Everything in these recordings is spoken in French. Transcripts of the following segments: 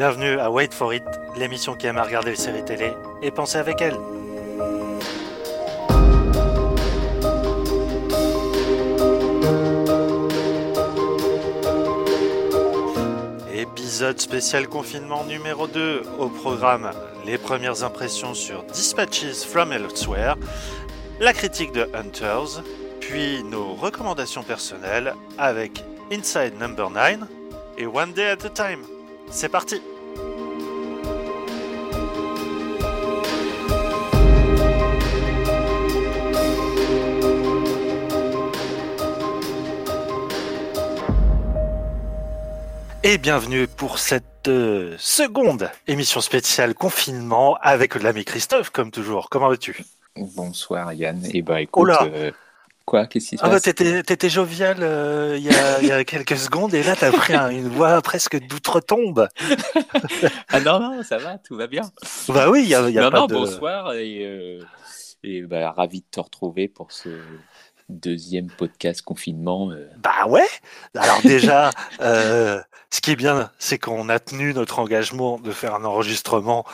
Bienvenue à Wait for It, l'émission qui aime à regarder les séries télé et penser avec elle. Épisode spécial confinement numéro 2 au programme les premières impressions sur Dispatches from Elsewhere, la critique de Hunters, puis nos recommandations personnelles avec Inside Number 9 et One Day at a Time. C'est parti Et bienvenue pour cette euh, seconde émission spéciale confinement avec l'ami Christophe, comme toujours. Comment vas-tu? Bonsoir Yann. Et bah écoute, Oh là euh, quoi? Qu'est-ce qui se Ah bah passe? t'étais, t'étais jovial euh, il y, a, il y a quelques secondes et là t'as pris un- une voix presque d'outre-tombe. Ah non, non, ça va, tout va bien. Bah oui, il y a, y a non, pas non, de... bonsoir et, et bah, ravi de te retrouver pour ce deuxième podcast confinement. euh. Bah ouais. Alors déjà, euh, ce qui est bien, c'est qu'on a tenu notre engagement de faire un enregistrement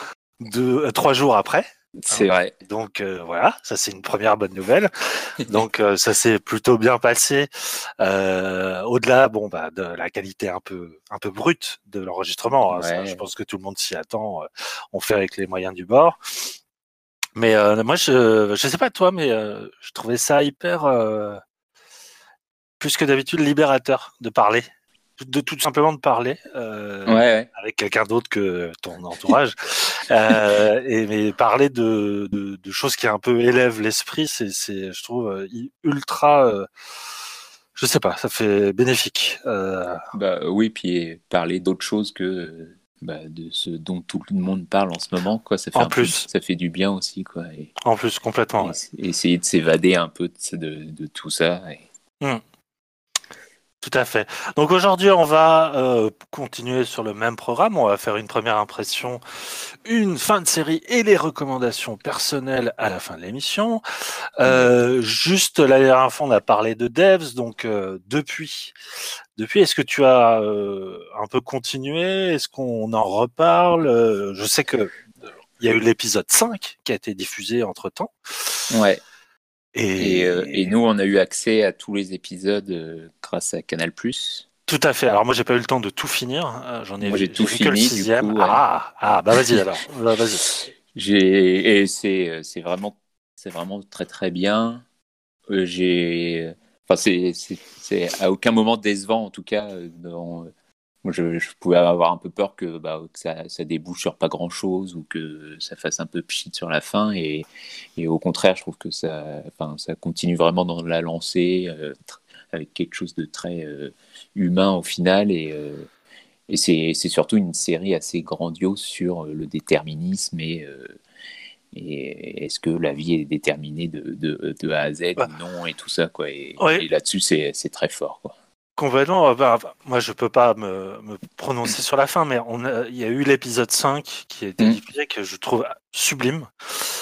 de euh, trois jours après. C'est vrai. Donc voilà, ça c'est une première bonne nouvelle. Donc ça s'est plutôt bien passé. Au-delà, bon bah de la qualité un peu un peu brute de l'enregistrement. hein, je pense que tout le monde s'y attend. On fait avec les moyens du bord. Mais euh, moi, je je sais pas toi, mais euh, je trouvais ça hyper euh, plus que d'habitude libérateur de parler, de tout simplement de parler. Ouais, ouais. avec quelqu'un d'autre que ton entourage et mais parler de, de, de choses qui un peu élèvent l'esprit c'est c'est je trouve ultra je sais pas ça fait bénéfique Bah, oui, puis parler d'autre chose que bah, de ce dont tout le monde parle en ce moment. Quoi. Ça fait En peu- ça fait du bien aussi. Quoi. Et, en plus complètement ouais. essayer de s'évader un peu de, de, de tout ça. et- Tout à fait. Donc aujourd'hui, on va euh, continuer sur le même programme. On va faire une première impression, une fin de série et les recommandations personnelles à la fin de l'émission. Euh, juste la dernière fois, on a parlé de Devs. Donc euh, depuis, depuis, est-ce que tu as euh, un peu continué? Est-ce qu'on en reparle? Euh, Je sais que il y a eu l'épisode 5 qui a été diffusé entre temps. Ouais. Et, Et, euh, et nous, on a eu accès à tous les épisodes euh, grâce à Canal+. Tout à fait. Alors moi j'ai pas eu le temps de tout finir. Euh, J'en ai Moi, vu, j'ai tout vu que le fini, du sixième. ouais. Ah ah bah vas-y alors. Bah, vas-y. J'ai et c'est c'est vraiment c'est vraiment très très bien. J'ai enfin c'est c'est c'est à aucun moment décevant en tout cas dans moi je, je pouvais avoir un peu peur que bah que ça ça débouche sur pas grand chose ou que ça fasse un peu pchit sur la fin et et au contraire je trouve que ça enfin ça continue vraiment dans la lancée euh, avec quelque chose de très euh, humain au final et euh, et c'est surtout une série assez grandiose sur le déterminisme et, et est-ce que la vie est déterminée de, de, de A à Z ou non et tout ça quoi. Et, Ouais. et là-dessus c'est c'est très fort quoi. Complètement. euh, bah, bah, moi je peux pas me, me prononcer sur la fin, mais on a, il y a eu l'épisode 5 qui a été Mm. diffusé que je trouve sublime.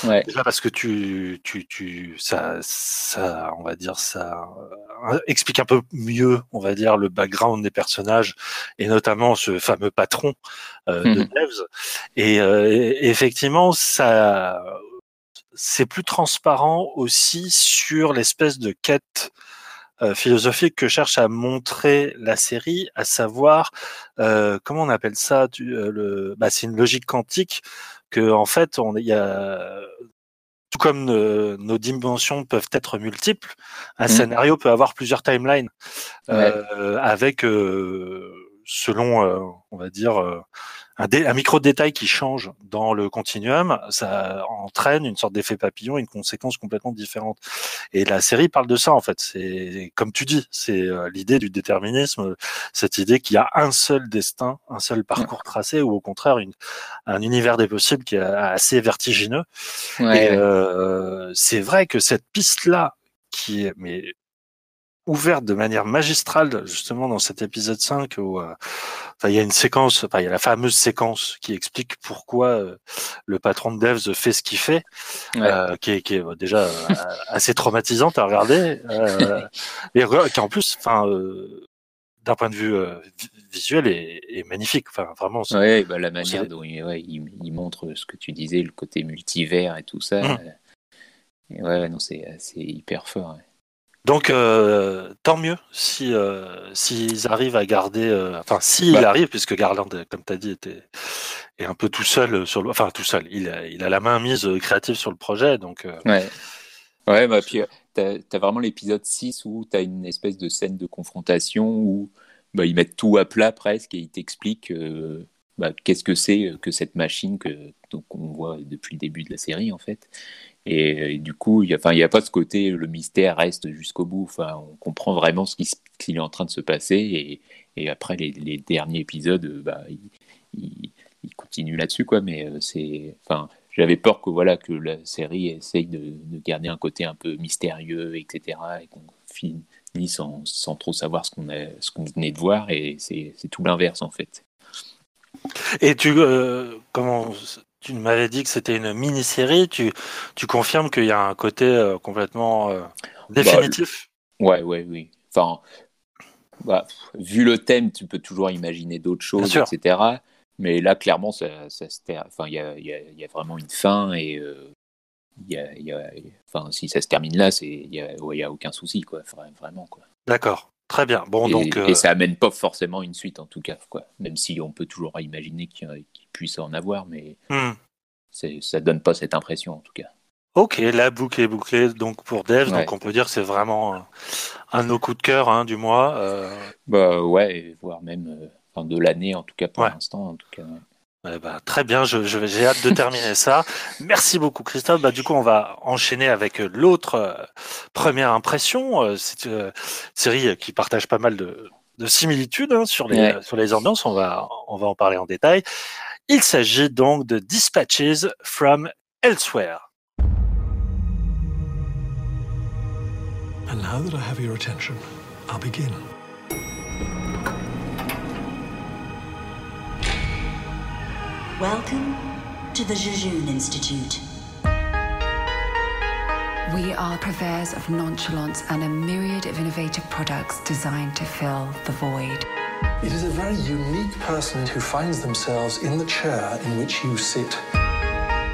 Ouais. Déjà parce que tu tu tu ça ça on va dire ça euh, explique un peu mieux on va dire le background des personnages et notamment ce fameux patron euh, de Mhm. Devs et, euh, et effectivement ça c'est plus transparent aussi sur l'espèce de quête philosophique que cherche à montrer la série, à savoir euh, comment on appelle ça euh, le, bah, c'est une logique quantique que en fait on il y a tout comme euh, nos dimensions peuvent être multiples, un Mhm. scénario peut avoir plusieurs timelines euh, avec euh, selon euh, on va dire euh, un, dé- un micro détail qui change dans le continuum, ça entraîne une sorte d'effet papillon, une conséquence complètement différente. Et la série parle de ça en fait. C'est comme tu dis, c'est euh, l'idée du déterminisme, cette idée qu'il y a un seul destin, un seul parcours tracé, ou au contraire une, un univers des possibles qui est assez vertigineux. Ouais, Et ouais. euh, c'est vrai que cette piste-là, qui est mais ouverte de manière magistrale, justement dans cet épisode 5, où euh, enfin, il y a une séquence, enfin, il y a la fameuse séquence qui explique pourquoi euh, le patron de Devs fait ce qu'il fait, Ouais. euh, qui est, qui est déjà euh, assez traumatisante à regarder, euh, et qui en plus, enfin, euh, d'un point de vue visuel est, magnifique. Enfin, vraiment. Ouais, bah, la manière dont il, ouais, il, montre ce que tu disais, le côté multivers et tout ça. Mmh. ouais, non, c'est hyper fort. Donc, euh, tant mieux si euh, s'ils arrivent à garder, euh, enfin, s'il bah. arrive, puisque Garland, comme tu as dit, était est un peu tout seul sur le, enfin tout seul, il a, il a la main mise créative sur le projet, donc. Ouais. Ouais, bah puis t'as as vraiment l'épisode 6 où t'as une espèce de scène de confrontation où bah, ils mettent tout à plat presque et ils t'expliquent bah, qu'est-ce que c'est que cette machine que donc on voit depuis le début de la série en fait et, du coup, il n'y a, pas ce côté, le mystère reste jusqu'au bout. Enfin, on comprend vraiment ce qui, est en train de se passer. Et, après, les, derniers épisodes, bah, ils, ils, continuent là-dessus. Mais euh, c'est. Enfin, j'avais peur que, voilà, que la série essaye de, de garder un côté un peu mystérieux, etc. Et qu'on finisse sans, trop savoir ce qu'on venait de voir. Et c'est tout l'inverse, en fait. Et tu, euh, comment, tu m'avais dit que c'était une mini-série. Tu, tu confirmes qu'il y a un côté euh, complètement euh, bah, définitif? Ouais, ouais, oui. Enfin, bah, vu le thème, tu peux toujours imaginer d'autres choses, etc. Mais là, clairement, ça, ça enfin, il y a, y, a, y a, vraiment une fin et euh, y a, y a, enfin, si ça se termine là, il n'y a, y a aucun souci, quoi, vraiment. Quoi. D'accord. Très bien. Bon, et, donc, et ça amène pas forcément une suite en tout cas, quoi. Même si on peut toujours imaginer qu'il puisse en avoir, mais hmm. ça donne pas cette impression en tout cas. Ok, la boucle est bouclée donc pour Dev, donc on peut dire que c'est vraiment un, de nos coups de cœur hein, du mois. Euh... Bah ouais, voire même euh, de l'année en tout cas pour l'instant en tout cas. Bah, très bien, je, j'ai hâte de terminer ça. Merci beaucoup Christophe. Bah, du coup, on va enchaîner avec l'autre euh, première impression. Euh, c'est une série qui partage pas mal de, de similitudes hein, sur les sur les ambiances. On va on va en parler en détail. Il s'agit donc de Dispatches from Elsewhere. And now that I have your attention, I'll begin. Welcome to the Jejun Institute. We are purveyors of nonchalance and a myriad of innovative products designed to fill the void. It is a very unique person who finds themselves in the chair in which you sit.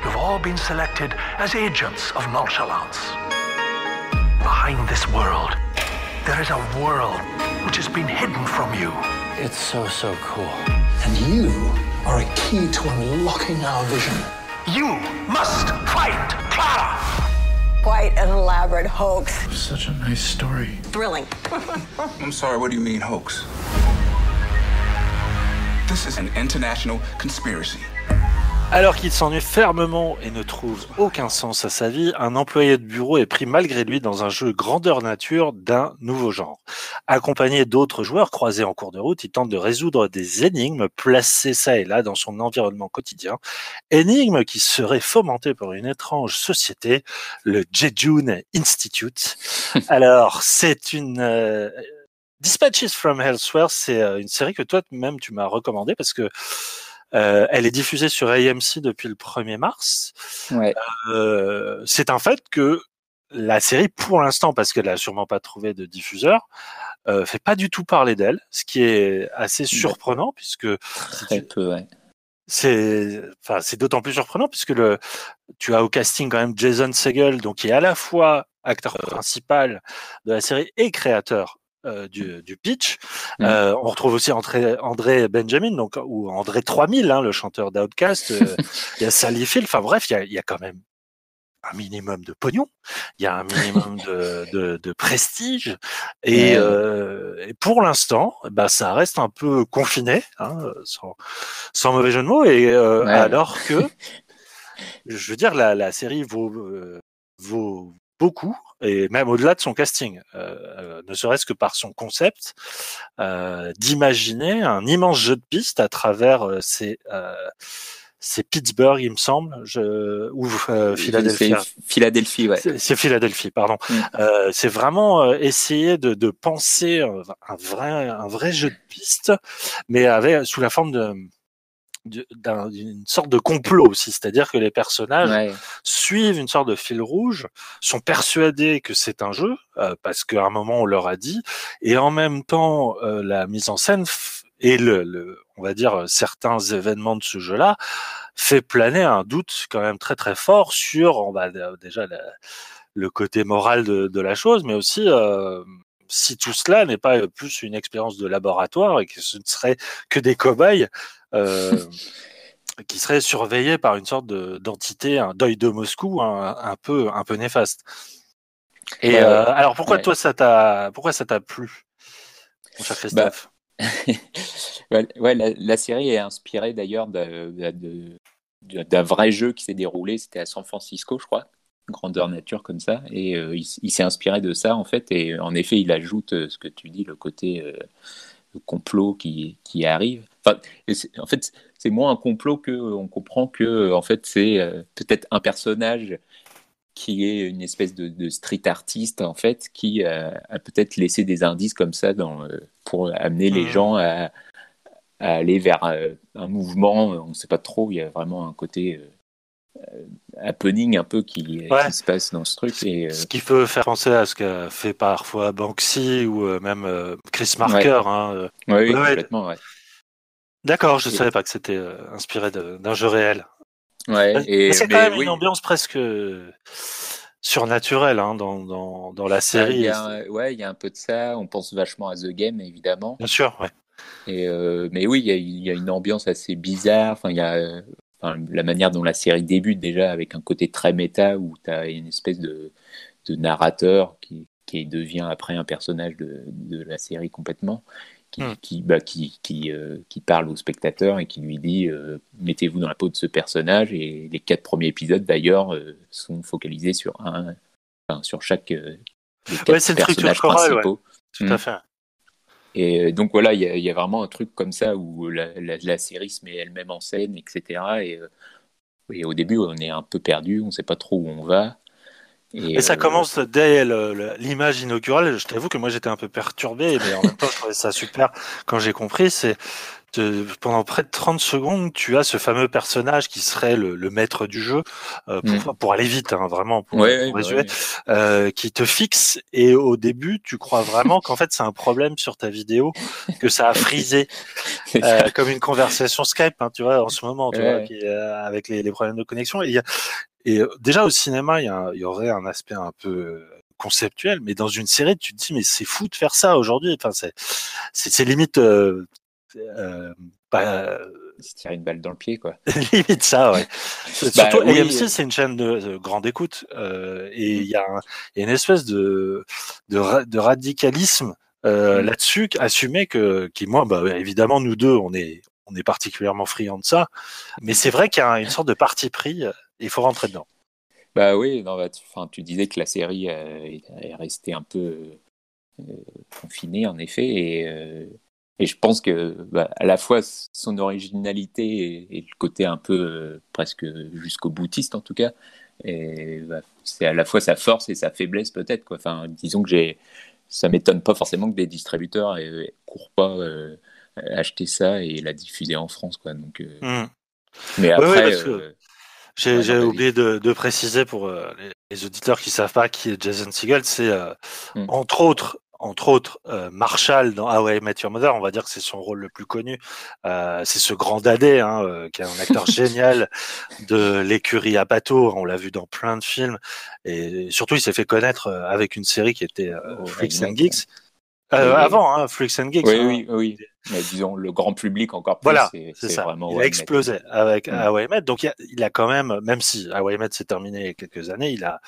You've all been selected as agents of nonchalance. Behind this world, there is a world which has been hidden from you. It's so, so cool. And you are a key to unlocking our vision. You must fight Clara! Quite an elaborate hoax. Such a nice story. Thrilling. I'm sorry, what do you mean, hoax? This is an international conspiracy. Alors qu'il s'ennuie fermement et ne trouve aucun sens à sa vie, un employé de bureau est pris malgré lui dans un jeu grandeur nature d'un nouveau genre. Accompagné d'autres joueurs croisés en cours de route, il tente de résoudre des énigmes placées ça et là dans son environnement quotidien. Énigmes qui seraient fomentées par une étrange société, le Jejun Institute. Alors, c'est une... Euh, Dispatches from Elsewhere, c'est euh, une série que toi-même tu m'as recommandé parce que euh, elle est diffusée sur AMC depuis le 1er mars. Ouais. Euh, c'est un fait que la série, pour l'instant, parce qu'elle a sûrement pas trouvé de diffuseur, euh, fait pas du tout parler d'elle, ce qui est assez surprenant puisque très peu. Ouais. C'est, enfin, c'est d'autant plus surprenant puisque le, tu as au casting quand même Jason Segel, donc qui est à la fois acteur principal de la série et créateur euh, du, du, pitch. Mmh. Euh, on retrouve aussi André, André, Benjamin, donc ou André 3000, hein, le chanteur d'Outcast. Euh, il y a Sally Field. Enfin bref, il y a, il y a quand même un minimum de pognon, il y a un minimum de, de, de prestige, et, euh, et pour l'instant, bah, ça reste un peu confiné, hein, sans, sans, mauvais jeu de mots, et euh, ouais. alors que, je veux dire, la, la série vaut, vaut beaucoup, et même au-delà de son casting, euh, euh, ne serait-ce que par son concept, euh, d'imaginer un immense jeu de pistes à travers euh, ces, euh, ces Pittsburgh, il me semble, je, ou Philadelphie. Philadelphie, ouais. C'est Philadelphie, pardon. Mm. c'est vraiment essayer de, de penser un vrai, un vrai jeu de pistes, mais avec sous la forme de d'une sorte de complot aussi, c'est-à-dire que les personnages suivent une sorte de fil rouge, sont persuadés que c'est un jeu euh, parce qu'à un moment on leur a dit, et en même temps euh, la mise en scène et le, le, on va dire certains événements de ce jeu-là fait planer un doute quand même très très fort sur, on va déjà le côté moral de, de, la chose, mais aussi euh, si tout cela n'est pas plus une expérience de laboratoire et que ce ne serait que des cobayes euh, qui seraient surveillés par une sorte d'entité, un deuil de Moscou un, un, peu, un peu néfaste. Et euh, alors pourquoi toi ça t'a, pourquoi ça t'a plu, mon cher bah, ouais, la, la, série est inspirée d'ailleurs d'un vrai jeu qui s'est déroulé, c'était à San Francisco, je crois, grandeur nature comme ça, et euh, il, s'est inspiré de ça en fait, et en effet il ajoute euh, ce que tu dis, le côté euh, complot qui, qui arrive. Enfin, en fait, c'est moins un complot que on comprend que en fait c'est peut-être un personnage qui est une espèce de, street artiste en fait, qui a peut-être laissé des indices comme ça dans, pour amener les mmh. gens à, à, aller vers un mouvement. On ne sait pas trop. Il y a vraiment un côté happening un peu qui, qui, se passe dans ce truc. Et, euh, Ce qui peut faire penser à ce qu'a fait parfois Banksy ou euh, même Chris Marker. Hein, oui, complètement, ouais. D'accord, je ne savais pas que c'était inspiré d'un jeu réel. Ouais, et, c'est quand même une ambiance presque surnaturelle hein, dans, dans, dans, la série. Il y a, ouais, il y a un peu de ça. On pense vachement à The Game, évidemment. Bien sûr, ouais. Et mais oui, il y, y, a, une ambiance assez bizarre. Enfin, il y a la manière dont la série débute déjà avec un côté très méta où tu as une espèce de, de narrateur qui, qui, devient après un personnage de, de la série complètement, qui, hmm. qui, bah, qui, euh, qui, parle au spectateur et qui lui dit euh, mettez-vous dans la peau de ce personnage. Et les quatre premiers épisodes d'ailleurs euh, sont focalisés sur un, enfin, sur chaque des quatre personnages principaux. Tout à hmm. fait. Et euh, donc voilà, il y, a vraiment un truc comme ça où la, série se met elle-même en scène, etc. Euh, et, au début, on est un peu perdu, on ne sait pas trop où on va. Et, ça euh, commence dès l'image inaugurale. Je t'avoue que moi j'étais un peu perturbé, mais en même temps je trouvais ça super quand j'ai compris. C'est pendant près de 30 secondes, tu as ce fameux personnage qui serait le, maître du jeu, euh, pour, mm. pour, aller vite, hein, vraiment, pour, résumer, euh, qui te fixe. Et au début, tu crois vraiment qu'en fait c'est un problème sur ta vidéo, que ça a frisé, euh, comme une conversation Skype, hein, tu vois, en ce moment, tu vois, qui, avec les, les, problèmes de connexion. Et déjà au cinéma, il y, y, aurait un aspect un peu conceptuel, mais dans une série, tu te dis mais c'est fou de faire ça aujourd'hui. Enfin, c'est c'est limite euh, euh, bah, se tirer une balle dans le pied, quoi. Limite ça, ouais. Bah Surtout, AMC, c'est une chaîne de, grande écoute, euh, et il y, a une espèce de, de, de radicalisme euh, mm. là-dessus, assumé que, qui moi, bah, évidemment, nous deux, on est, on est particulièrement friands de ça, mais c'est vrai qu'il y a une sorte de parti pris, il faut rentrer dedans. Bah oui, non, bah, tu, tu disais que la série est, est restée un peu euh, confinée, en effet, et euh, et je pense que bah, à la fois son originalité et, le côté un peu euh, presque jusqu'au boutiste en tout cas, bah, c'est à la fois sa force et sa faiblesse peut-être. Quoi. Enfin, disons que j'ai, ça m'étonne pas forcément que des distributeurs ne courent pas euh, acheter ça et la diffuser en France. Quoi. Donc, euh, mmh. Mais après. J'ai oublié de, préciser pour les, auditeurs qui savent pas qui est Jason Segel, c'est mmh. entre autres entre autres euh, Marshall dans How I Met Your Mother, on va dire que c'est son rôle le plus connu. Euh, c'est ce grand dadé, hein, euh, qui est un acteur génial de l'écurie à bateau. On l'a vu dans plein de films et surtout il s'est fait connaître euh, avec une série qui était oh, Freaks and Geeks. Avant, hein, Freaks and Geeks. Oui, hein. oui, oui. Mais disons le grand public encore plus. Voilà, c'est ça. Vraiment il a explosé avec mm. Met. Donc il a, il a, quand même, même si Met s'est terminé il y a quelques années, il a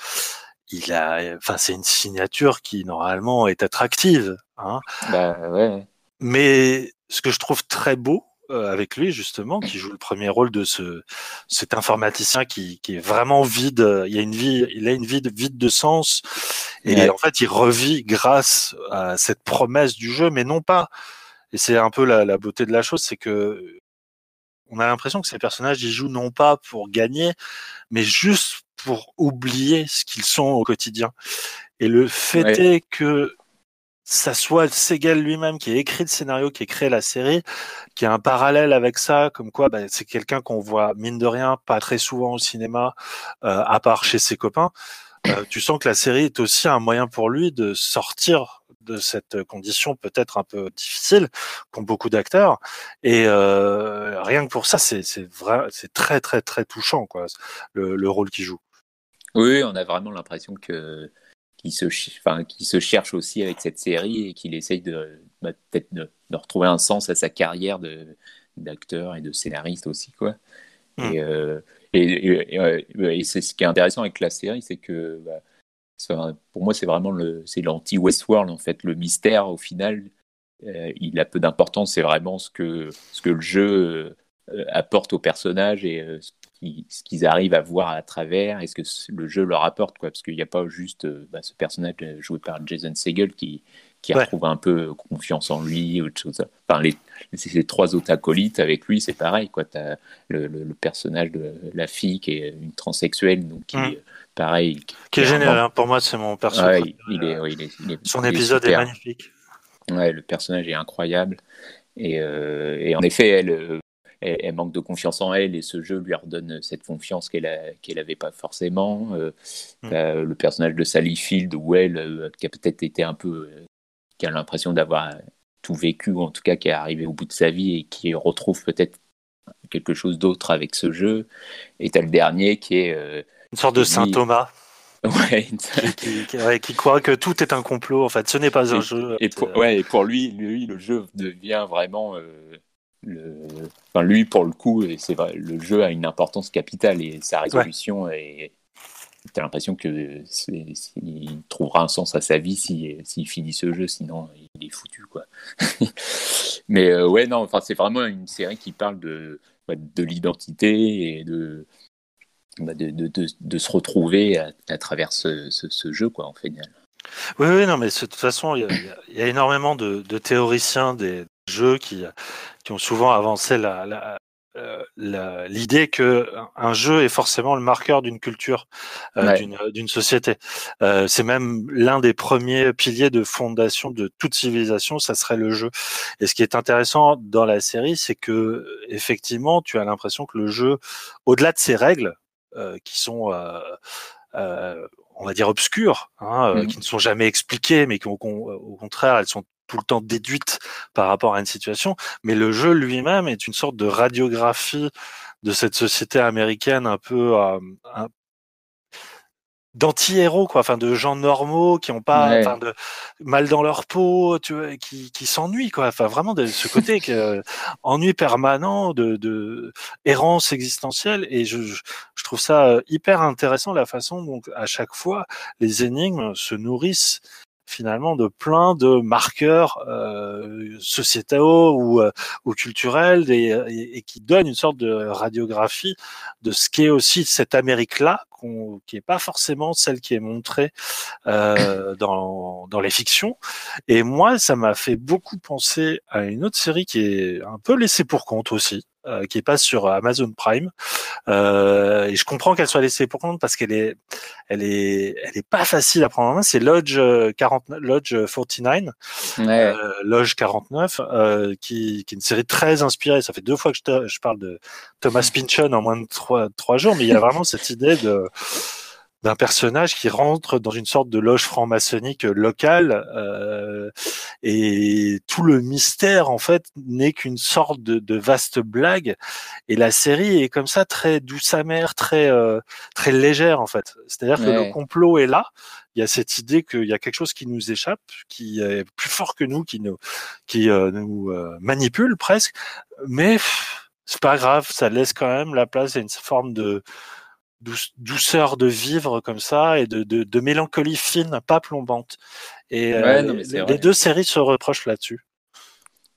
il a, enfin, c'est une signature qui normalement est attractive. Hein. Bah, ouais. Mais ce que je trouve très beau euh, avec lui justement, qui joue le premier rôle de ce cet informaticien qui, qui est vraiment vide. Il y a une vie, il a une vie vide de sens et en fait il revit grâce à cette promesse du jeu, mais non pas. Et c'est un peu la, la beauté de la chose, c'est que on a l'impression que ces personnages ils jouent non pas pour gagner, mais juste pour oublier ce qu'ils sont au quotidien. Et le fait est que ça soit Segel lui-même qui a écrit le scénario, qui a créé la série, qui a un parallèle avec ça, comme quoi bah, c'est quelqu'un qu'on voit mine de rien pas très souvent au cinéma, euh, à part chez ses copains. Euh, tu sens que la série est aussi un moyen pour lui de sortir de cette condition peut-être un peu difficile qu'ont beaucoup d'acteurs et euh, rien que pour ça c'est c'est vrai c'est très très très touchant quoi le, le rôle qu'il joue oui on a vraiment l'impression que qu'il se enfin qu'il se cherche aussi avec cette série et qu'il essaye de bah, peut-être de, de, retrouver un sens à sa carrière de d'acteur et de scénariste aussi quoi mm. et, euh, et, et, et, et c'est ce qui est intéressant avec la série c'est que bah, pour moi, c'est vraiment le, c'est l'anti-Westworld en fait. Le mystère, au final, euh, il a peu d'importance. C'est vraiment ce que ce que le jeu euh, apporte aux personnages et ce qu'ils arrivent à voir à travers et ce que le jeu leur apporte, quoi. Parce qu'il n'y a pas juste bah, ce personnage joué par Jason Segel qui qui ouais. retrouve un peu confiance en lui ou autre chose. Enfin, les, les trois autres acolytes avec lui, c'est pareil, quoi. T'as le, le, le, personnage de la fille qui est une transsexuelle, donc qui, mmh pareil. Qui est génial, hein. pour moi, c'est mon personnage. Ouais, il, est, ouais, il, est, il, est, Son épisode est, magnifique. Ouais, le personnage est incroyable. Et, euh, et en effet, elle, euh, elle, elle, manque de confiance en elle et ce jeu lui redonne cette confiance qu'elle qu'elle n'avait pas forcément. Euh, mm. Le personnage de Sally Field, où elle, euh, qui a peut-être été un peu. Euh, qui a l'impression d'avoir tout vécu, ou en tout cas qui est arrivé au bout de sa vie et qui retrouve peut-être quelque chose d'autre avec ce jeu. Et tu as le dernier qui est euh, une sorte de Saint Thomas. Ouais. qui, qui, ouais, qui, croit que tout est un complot. En fait, ce n'est pas un jeu. Et pour, ouais, et pour lui, lui, le jeu devient vraiment. Euh, le... Enfin, lui, pour le coup, c'est vrai, le jeu a une importance capitale et sa résolution ouais. est. T'as l'impression que il trouvera un sens à sa vie s'il si, si finit ce jeu, sinon il est foutu quoi. Mais euh, ouais non, enfin c'est vraiment une série qui parle de de l'identité et de bah, de, de, de, de, se retrouver à, à travers ce, ce, ce, jeu, quoi, en fait. Oui, oui, non, mais de toute façon, il y, y, a énormément de, théoriciens des jeux qui, qui ont souvent avancé la, la, euh, l'idée que un jeu est forcément le marqueur d'une culture, euh, ouais. d'une société. Euh, c'est même l'un des premiers piliers de fondation de toute civilisation, ça serait le jeu. Et ce qui est intéressant dans la série, c'est que effectivement, tu as l'impression que le jeu, au-delà de ses règles, euh, qui sont euh, euh, on va dire obscures, hein, mmh. qui ne sont jamais expliquées, mais qui au, au contraire elles sont tout le temps déduites par rapport à une situation. Mais le jeu lui-même est une sorte de radiographie de cette société américaine un peu euh, un, d'anti-héros quoi enfin de gens normaux qui ont pas ouais. de mal dans leur peau tu vois qui, qui s'ennuient quoi enfin vraiment de ce côté que euh, ennui permanent de, de errance existentielle et je, je trouve ça euh, hyper intéressant la façon dont à chaque fois les énigmes se nourrissent finalement de plein de marqueurs euh, sociétaux ou, euh, ou culturels et, et, qui donnent une sorte de radiographie de ce qu'est aussi cette Amérique-là, qui n'est pas forcément celle qui est montrée euh, dans, dans les fictions. Et moi, ça m'a fait beaucoup penser à une autre série qui est un peu laissée pour compte aussi, euh, qui passe sur Amazon Prime. Euh, et je comprends qu'elle soit laissée pour compte parce qu'elle est, elle est, elle est pas facile à prendre en main. C'est Lodge 40, Lodge 49, ouais. euh, Lodge 49, euh, qui, qui est une série très inspirée. Ça fait deux fois que je, te, je parle de Thomas Pynchon en moins de trois, trois jours, mais il y a vraiment cette idée de d'un personnage qui rentre dans une sorte de loge franc-maçonnique locale euh, et tout le mystère en fait n'est qu'une sorte de, de, vaste blague. Et la série est comme ça très douce amère très euh, très légère en fait. C'est-à-dire ouais. que le complot est là. Il y a cette idée qu'il y a quelque chose qui nous échappe qui est plus fort que nous qui nous qui euh, nous euh, manipule presque. Mais c'est pas grave ça laisse quand même la place à une forme de douceur de vivre comme ça et de, de, de mélancolie fine, pas plombante. Et ouais, euh, non, les, deux séries se reprochent là-dessus.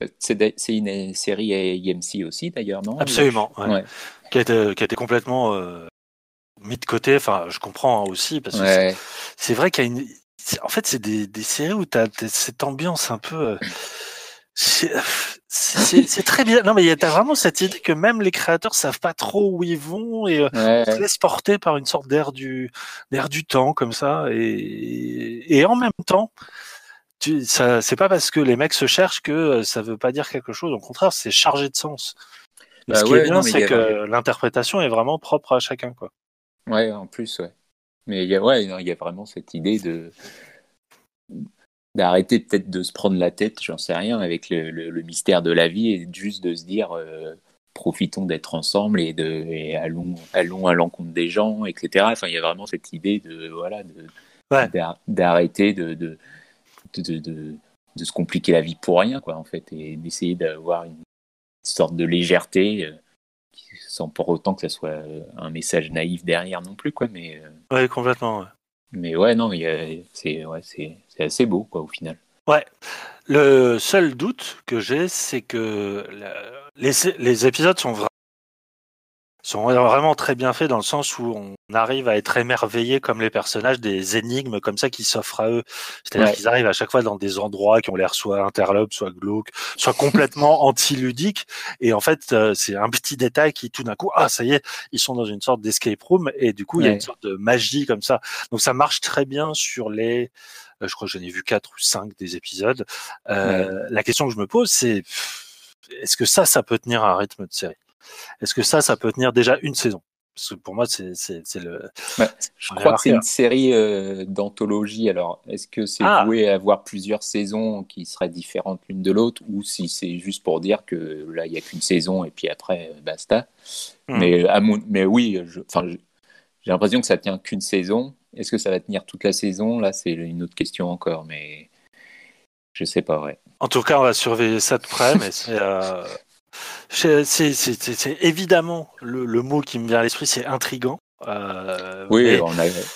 Euh, c'est une série AMC aussi d'ailleurs, non? Absolument, ouais. Ouais. Qui, a été, qui, a été, complètement euh, mis de côté. Enfin, je comprends aussi parce que c'est vrai qu'il y a une. En fait, c'est des, des, séries où tu as cette ambiance un peu. C'est très bien. Non, mais il y a vraiment cette idée que même les créateurs savent pas trop où ils vont et euh, se laissent porter par une sorte d'air du d'air du temps comme ça. Et, et en même temps, tu, ça, c'est pas parce que les mecs se cherchent que euh, ça veut pas dire quelque chose. Au contraire, c'est chargé de sens. Bah ce qui ouais, est bien, c'est a- que l'interprétation est vraiment propre à chacun, quoi. Ouais, en plus, ouais. Mais il y a, ouais, il y a vraiment cette idée de d'arrêter peut-être de se prendre la tête, j'en sais rien, avec le, le- le mystère de la vie et juste de se dire euh, profitons d'être ensemble et de et allons allons à l'encontre des gens, etc. Enfin, il y a vraiment cette idée de voilà d'arrêter de de, de, de, de- de se compliquer la vie pour rien, quoi, en fait, et d'essayer d'avoir une sorte de légèreté. euh, sans pour autant que ça soit euh, un message naïf derrière non plus quoi mais euh, Ouais, complètement. ouais. mais ouais, non, c'est ouais, c'est c'est assez beau, quoi, au final. Le seul doute que j'ai, c'est que les, les épisodes sont, vra- sont vraiment très bien faits dans le sens où on arrive à être émerveillé comme les personnages des énigmes comme ça qui s'offrent à eux. C'est-à-dire Ouais. qu'ils arrivent à chaque fois dans des endroits qui ont l'air soit interlopes, soit glauques, soit complètement anti-ludiques. Et en fait, euh, c'est un petit détail qui tout d'un coup, ah ça y est, ils sont dans une sorte d'escape room et du coup il y a Ouais. une sorte de magie comme ça. Donc ça marche très bien sur les je crois que j'en ai vu quatre ou cinq des épisodes. Euh, La question que je me pose, c'est est-ce que ça, ça peut tenir un rythme de série? Est-ce que ça, ça peut tenir déjà une saison? Parce que pour moi, c'est le. Bah, je crois que c'est une série euh, d'anthologie. Alors, est-ce que c'est Ah. voué à avoir plusieurs saisons qui seraient différentes l'une de l'autre, ou si c'est juste pour dire que là, il n'y a qu'une saison et puis après, euh, basta? Hmm. Mais, à mon... Mais oui, je... enfin, je- j'ai l'impression que ça tient qu'une saison. Est-ce que ça va tenir toute la saison? Là, c'est une autre question encore, mais je sais pas, ouais. En tout cas, on va surveiller ça de près, mais c'est. euh, c'est- évidemment le, le mot qui me vient à l'esprit, c'est intrigant. Euh, Oui, mais-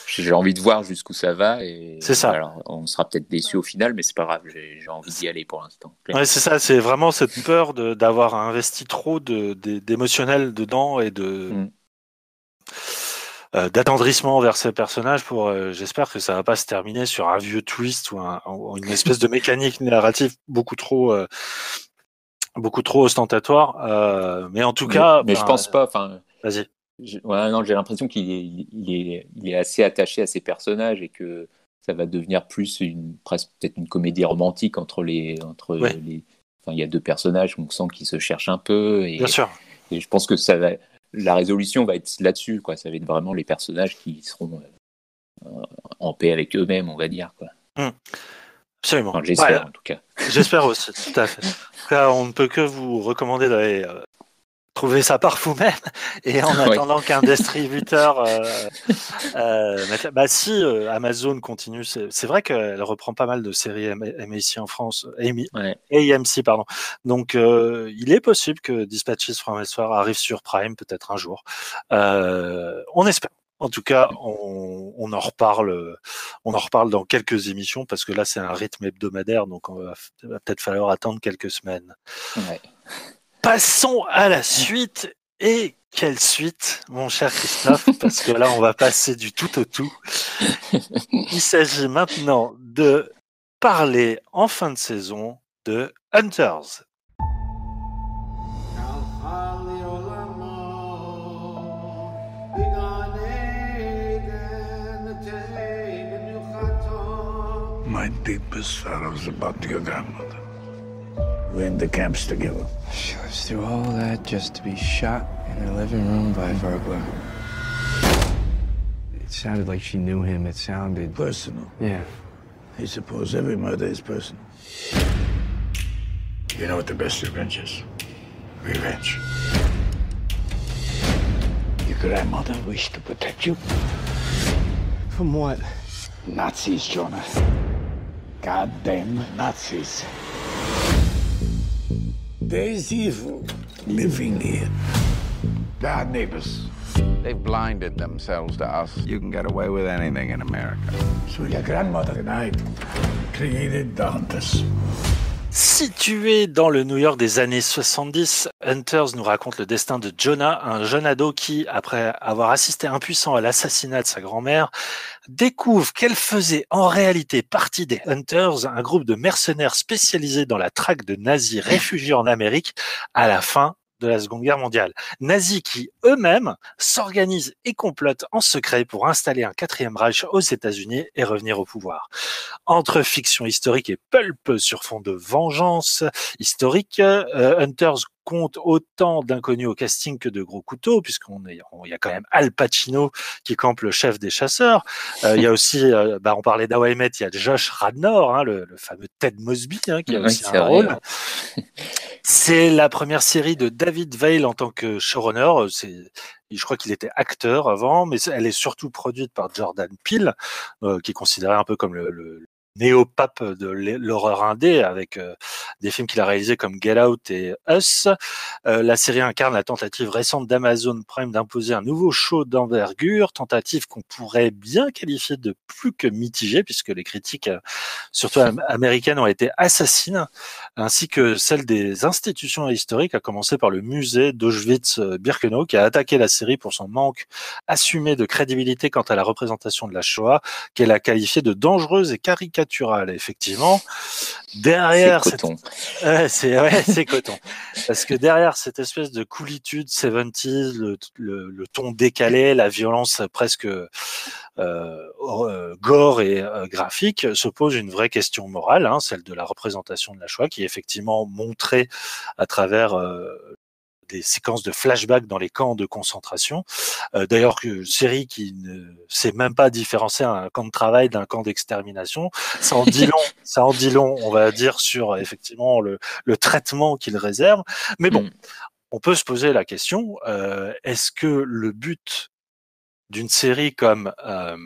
j'ai envie de voir jusqu'où ça va. C'est ça. Alors, on sera peut-être déçu au final, mais c'est pas grave. J'ai envie d'y aller pour l'instant. Ouais, c'est ça, c'est vraiment cette peur de- d'avoir investi trop de- d'émotionnel dedans et de Mm. Euh, d'attendrissement vers ces personnages pour euh, j'espère que ça va pas se terminer sur un vieux twist ou, un- ou une espèce de mécanique narrative beaucoup trop euh, beaucoup trop ostentatoire euh, mais en tout mais, cas mais je ben, pense pas. Enfin, vas-y ouais, non, j'ai l'impression qu'il est, il est, il est assez attaché à ses personnages et que ça va devenir plus une presque peut-être une comédie romantique entre les entre Ouais. les. Enfin, il y a deux personnages, on sent qu'ils se cherchent un peu et, bien sûr et je pense que ça va. La résolution va être là-dessus, quoi. Ça va être vraiment les personnages qui seront euh, en paix avec eux-mêmes, on va dire, quoi. absolument Enfin, j'espère Ouais, en tout cas. J'espère aussi, tout à fait. En tout cas, on ne peut que vous recommander d'aller euh, trouver ça par vous-même. Et en Ouais. attendant qu'un distributeur, euh, euh, bah si euh, Amazon continue, c'est vrai qu'elle reprend pas mal de séries MAC en France, AMC, Ouais. AMC pardon. Donc euh, il est possible que Dispatches from Elsewhere arrive sur Prime peut-être un jour. Euh, on espère. En tout cas, on, on en reparle, on en reparle dans quelques émissions parce que là c'est un rythme hebdomadaire, donc on va, va peut-être falloir attendre quelques semaines. Ouais. Passons à la suite. Et quelle suite, mon cher Christophe, parce que là, on va passer du tout au tout. Il s'agit maintenant de parler en fin de saison de Hunters. My. We're in the camps together. She lives through all that just to be shot in her living room by a burglar. It sounded like she knew him. It sounded. Personal. Yeah. I suppose every murder is personal. You know what the best revenge is? Revenge. Your grandmother wished to protect you. From what? Nazis, Jonah. Goddamn Nazis. There's evil living here. They're our neighbors. They've blinded themselves to us. You can get away with anything in America. So your grandmother and I created the hunters. Situé dans le New York des années 70, Hunters nous raconte le destin de Jonah, un jeune ado qui, après avoir assisté impuissant à l'assassinat de sa grand-mère, découvre qu'elle faisait en réalité partie des Hunters, un groupe de mercenaires spécialisés dans la traque de nazis réfugiés en Amérique à la fin de la Seconde Guerre mondiale. Nazis qui eux-mêmes s'organisent et complotent en secret pour installer un quatrième Reich aux États-Unis et revenir au pouvoir. entre fiction historique et pulp sur fond de vengeance historique. Euh, Hunters compte autant d'inconnus au casting que de gros couteaux, puisqu'on est, il y a quand même Al Pacino qui campe le chef des chasseurs. Euh, il y a aussi, euh, bah, on parlait d'Hawaii Met, il y a Josh Radnor, hein, le, le, fameux Ted Mosby, hein, qui a aussi un rôle. C'est la première série de David Veil en tant que showrunner. Je crois qu'il était acteur avant, mais elle est surtout produite par Jordan Peele, euh, qui est considéré un peu comme le, le, néo-pape de l'horreur indé avec euh, des films qu'il a réalisés comme Get Out et Us. Euh, la série incarne la tentative récente d'Amazon Prime d'imposer un nouveau show d'envergure, tentative qu'on pourrait bien qualifier de plus que mitigée puisque les critiques, euh, surtout américaines, ont été assassines, ainsi que celles des institutions historiques, à commencer par le musée d'Auschwitz-Birkenau qui a attaqué la série pour son manque assumé de crédibilité quant à la représentation de la Shoah, qu'elle a qualifiée de dangereuse et effectivement. Derrière, c'est coton. c'est ouais, c'est coton. Parce que derrière cette espèce de coolitude 70s, le, le, ton décalé, la violence presque euh, euh, gore et euh, graphique, se pose une vraie question morale, hein, celle de la représentation de la Shoah, qui est effectivement montrée à travers euh, des séquences de flashback dans les camps de concentration. Euh, D'ailleurs, une série qui ne sait même pas différencier un camp de travail d'un camp d'extermination, ça en dit long. ça en dit long, on va dire, sur effectivement le, le traitement qu'il réserve. Mais bon, mm. on peut se poser la question euh, est-ce que le but d'une série comme euh,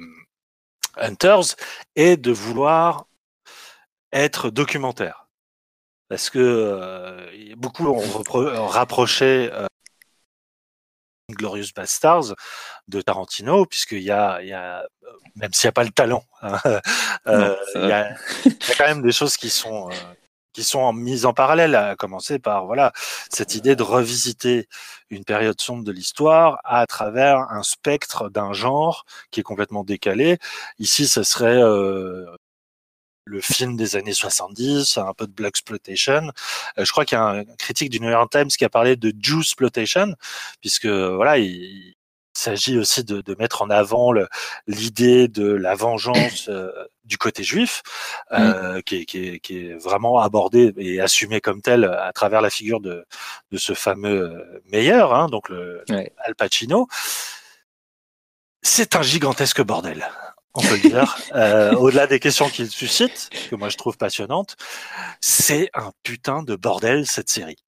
Hunters est de vouloir être documentaire? Parce que euh, beaucoup ont rapproché euh, Glorious Bastards de Tarantino, puisqu'il y a, il y a même s'il n'y a pas le talent, hein, euh, il, y a, il, y a, quand même des choses qui sont euh, qui sont mises en parallèle, à commencer par voilà cette idée de revisiter une période sombre de l'histoire à travers un spectre d'un genre qui est complètement décalé. Ici, ce serait euh, le film des années 70, un peu de black exploitation. Euh, je crois qu'il y a un critique du New York Times qui a parlé de Jew exploitation, puisque voilà, il, il s'agit aussi de, de, mettre en avant l'idée de la vengeance euh, du côté juif, euh, mm. qui, est, qui, est, qui, est, vraiment abordée et assumée comme telle à travers la figure de, de ce fameux euh, meilleur, hein, donc le, ouais. Al Pacino. C'est un gigantesque bordel on peut le dire, euh, au-delà des questions qu'il suscite, que moi je trouve passionnantes, c'est un putain de bordel cette série.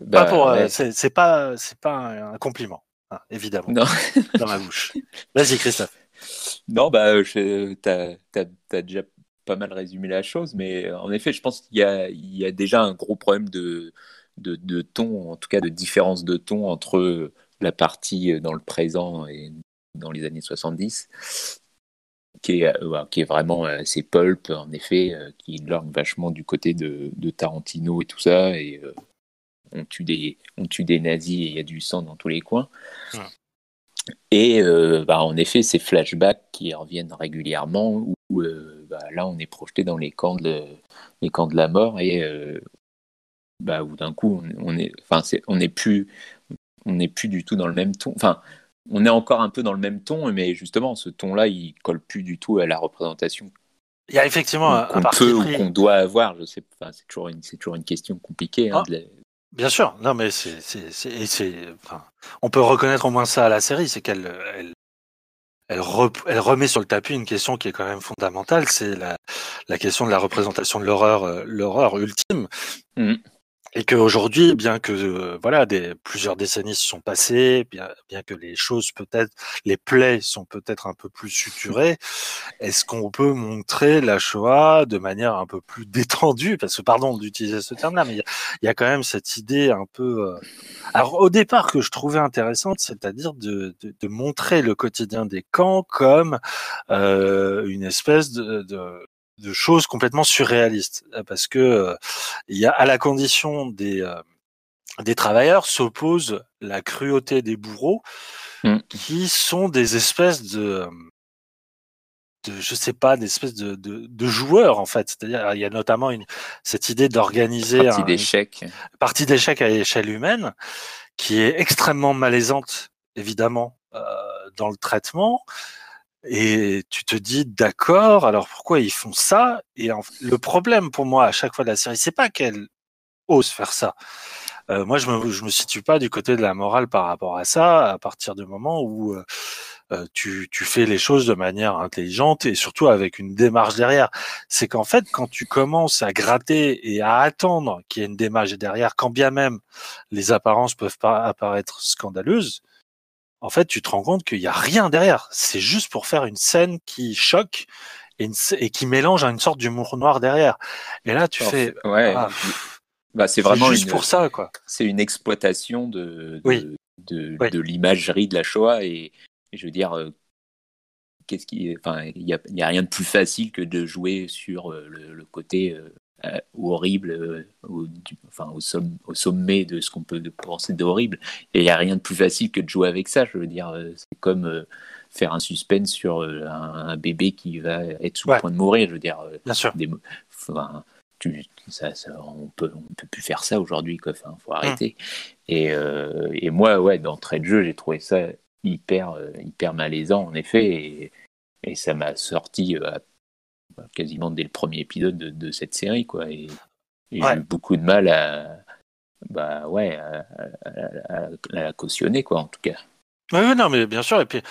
Bah, pas pour, euh, c'est pas, c'est pas un, compliment, hein, évidemment, non. dans ma bouche. Vas-y, Christophe. Non, bah, t'as as, déjà pas mal résumé la chose, mais en effet, je pense qu'il y a, il y a déjà un gros problème de, de, de ton, en tout cas de différence de ton entre la partie dans le présent et dans les années 70 qui est, euh, qui est vraiment assez pulp, en effet, euh, qui lorgne vachement du côté de, de, Tarantino et tout ça. Et euh, on, tue des, on tue des nazis et il y a du sang dans tous les coins. Ouais. Et euh, bah, en effet, ces flashbacks qui reviennent régulièrement, où euh, bah, là, on est projeté dans les camps de, les camps de la mort et euh, bah, où d'un coup, on, on est, enfin, on n'est plus, on n'est plus du tout dans le même ton. Enfin, on est encore un peu dans le même ton, mais justement, ce ton-là, il colle plus du tout à la représentation. Il y a effectivement un, qu'on peut ou qu'on doit avoir. Je sais, enfin, c'est toujours une, c'est toujours une question compliquée. Hein, ah, la... Bien sûr, non, mais c'est, c'est, c'est, c'est enfin, on peut reconnaître au moins ça à la série, c'est qu'elle, elle, elle, re, elle, remet sur le tapis une question qui est quand même fondamentale, c'est la, la question de la représentation de l'horreur, euh, l'horreur ultime. Mmh et qu'aujourd'hui, bien que euh, voilà, des, plusieurs décennies se sont passées, bien, que les choses peut-être, les plaies sont peut-être un peu plus suturées, est-ce qu'on peut montrer la Shoah de manière un peu plus détendue? Parce que pardon d'utiliser ce terme-là, mais il y, a quand même cette idée un peu, euh... alors au départ que je trouvais intéressante, c'est-à-dire de, montrer le quotidien des camps comme euh, une espèce de de choses complètement surréalistes parce que il y a à la condition des euh, des travailleurs s'oppose la cruauté des bourreaux mmh. qui sont des espèces de de je sais pas des espèces de, de, de joueurs en fait. C'est-à-dire il y a notamment une cette idée d'organiser partie d'échecs. partie d'échecs à échelle humaine qui est extrêmement malaisante évidemment euh, dans le traitement Et tu te dis d'accord, alors pourquoi ils font ça? Et le problème pour moi à chaque fois de la série, c'est pas qu'elle ose faire ça. Euh, moi, je me, me situe pas du côté de la morale par rapport à ça, à partir du moment où euh, euh, tu, tu fais les choses de manière intelligente et surtout avec une démarche derrière. C'est qu'en fait, quand tu commences à gratter et à attendre qu'il y ait une démarche derrière, quand bien même les apparences peuvent pas apparaître scandaleuses, en fait, tu te rends compte qu'il y a rien derrière. C'est juste pour faire une scène qui choque et, et qui mélange à une sorte d'humour noir derrière. Et là, tu fais, ouais. Ah, bah, c'est vraiment juste pour ça, quoi. C'est une exploitation de, de, de, de l'imagerie de la Shoah et, je veux dire, euh, qu'est-ce qui, enfin, il n'y a, rien de plus facile que de jouer sur euh, le, le côté euh, horrible, au, enfin, au, au, sommet de ce qu'on peut penser d'horrible. Et il n'y a rien de plus facile que de jouer avec ça. Je veux dire, c'est comme faire un suspense sur un, un, bébé qui va être sous le point de mourir. Je veux dire, Bien sûr. Des, enfin, tu, ça, ça, on peut, on peut plus faire ça aujourd'hui. Enfin, faut arrêter. Mmh. Et, euh, et moi, ouais, d'entrée de jeu, j'ai trouvé ça hyper, euh, hyper malaisant, en effet, et, et ça m'a sorti euh, quasiment dès le premier épisode de, de cette série, quoi. Et, et ouais. j'ai eu beaucoup de mal à, bah ouais, à, à, à, la cautionner, quoi, en tout cas. Oui, non, mais bien sûr. Et puis,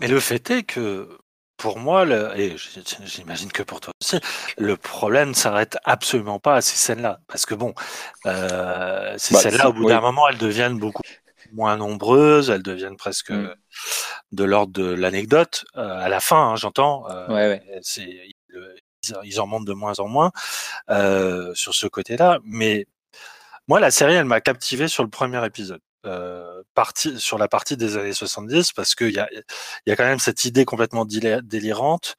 mais le fait est que pour moi, le, et j'imagine que pour toi aussi, le problème ne s'arrête absolument pas à ces scènes-là. Parce que bon, euh, ces bah, scènes-là, au bout oui. d'un moment, elles deviennent beaucoup moins nombreuses, elles deviennent presque mm. de l'ordre de l'anecdote. Euh, à la fin, hein, j'entends, euh, ouais, ouais. ils, ils, en montent de moins en moins euh, sur ce côté-là. Mais moi, la série, elle m'a captivé sur le premier épisode euh, partie, sur la partie des années 70 parce qu'il y a, y a quand même cette idée complètement délirante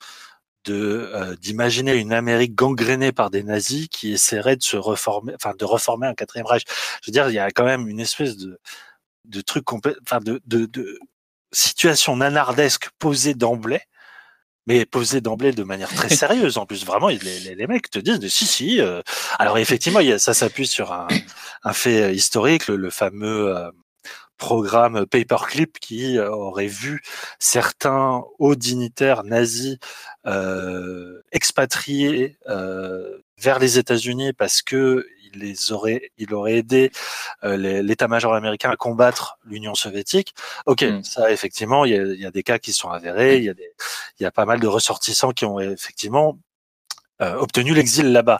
de euh, d'imaginer une Amérique gangrénée par des nazis qui essaieraient de se reformer, enfin de reformer un quatrième Reich. Je veux dire, il y a quand même une espèce de de truc enfin de, de, de situation nanardesque posée d'emblée mais posé d'emblée de manière très sérieuse. En plus vraiment les, les, les mecs te disent de si si euh... alors effectivement il y a, ça s'appuie sur un, un, fait historique le, le fameux euh, programme Paperclip qui euh, aurait vu certains hauts dignitaires nazis euh, expatriés vers les États-Unis parce que il les aurait, il aurait aidé euh, l'état-major américain à combattre l'Union soviétique. Ok, mm. ça effectivement, il y, a, il y, a, des cas qui sont avérés, il y a des, il y a pas mal de ressortissants qui ont effectivement euh, obtenu l'exil là-bas.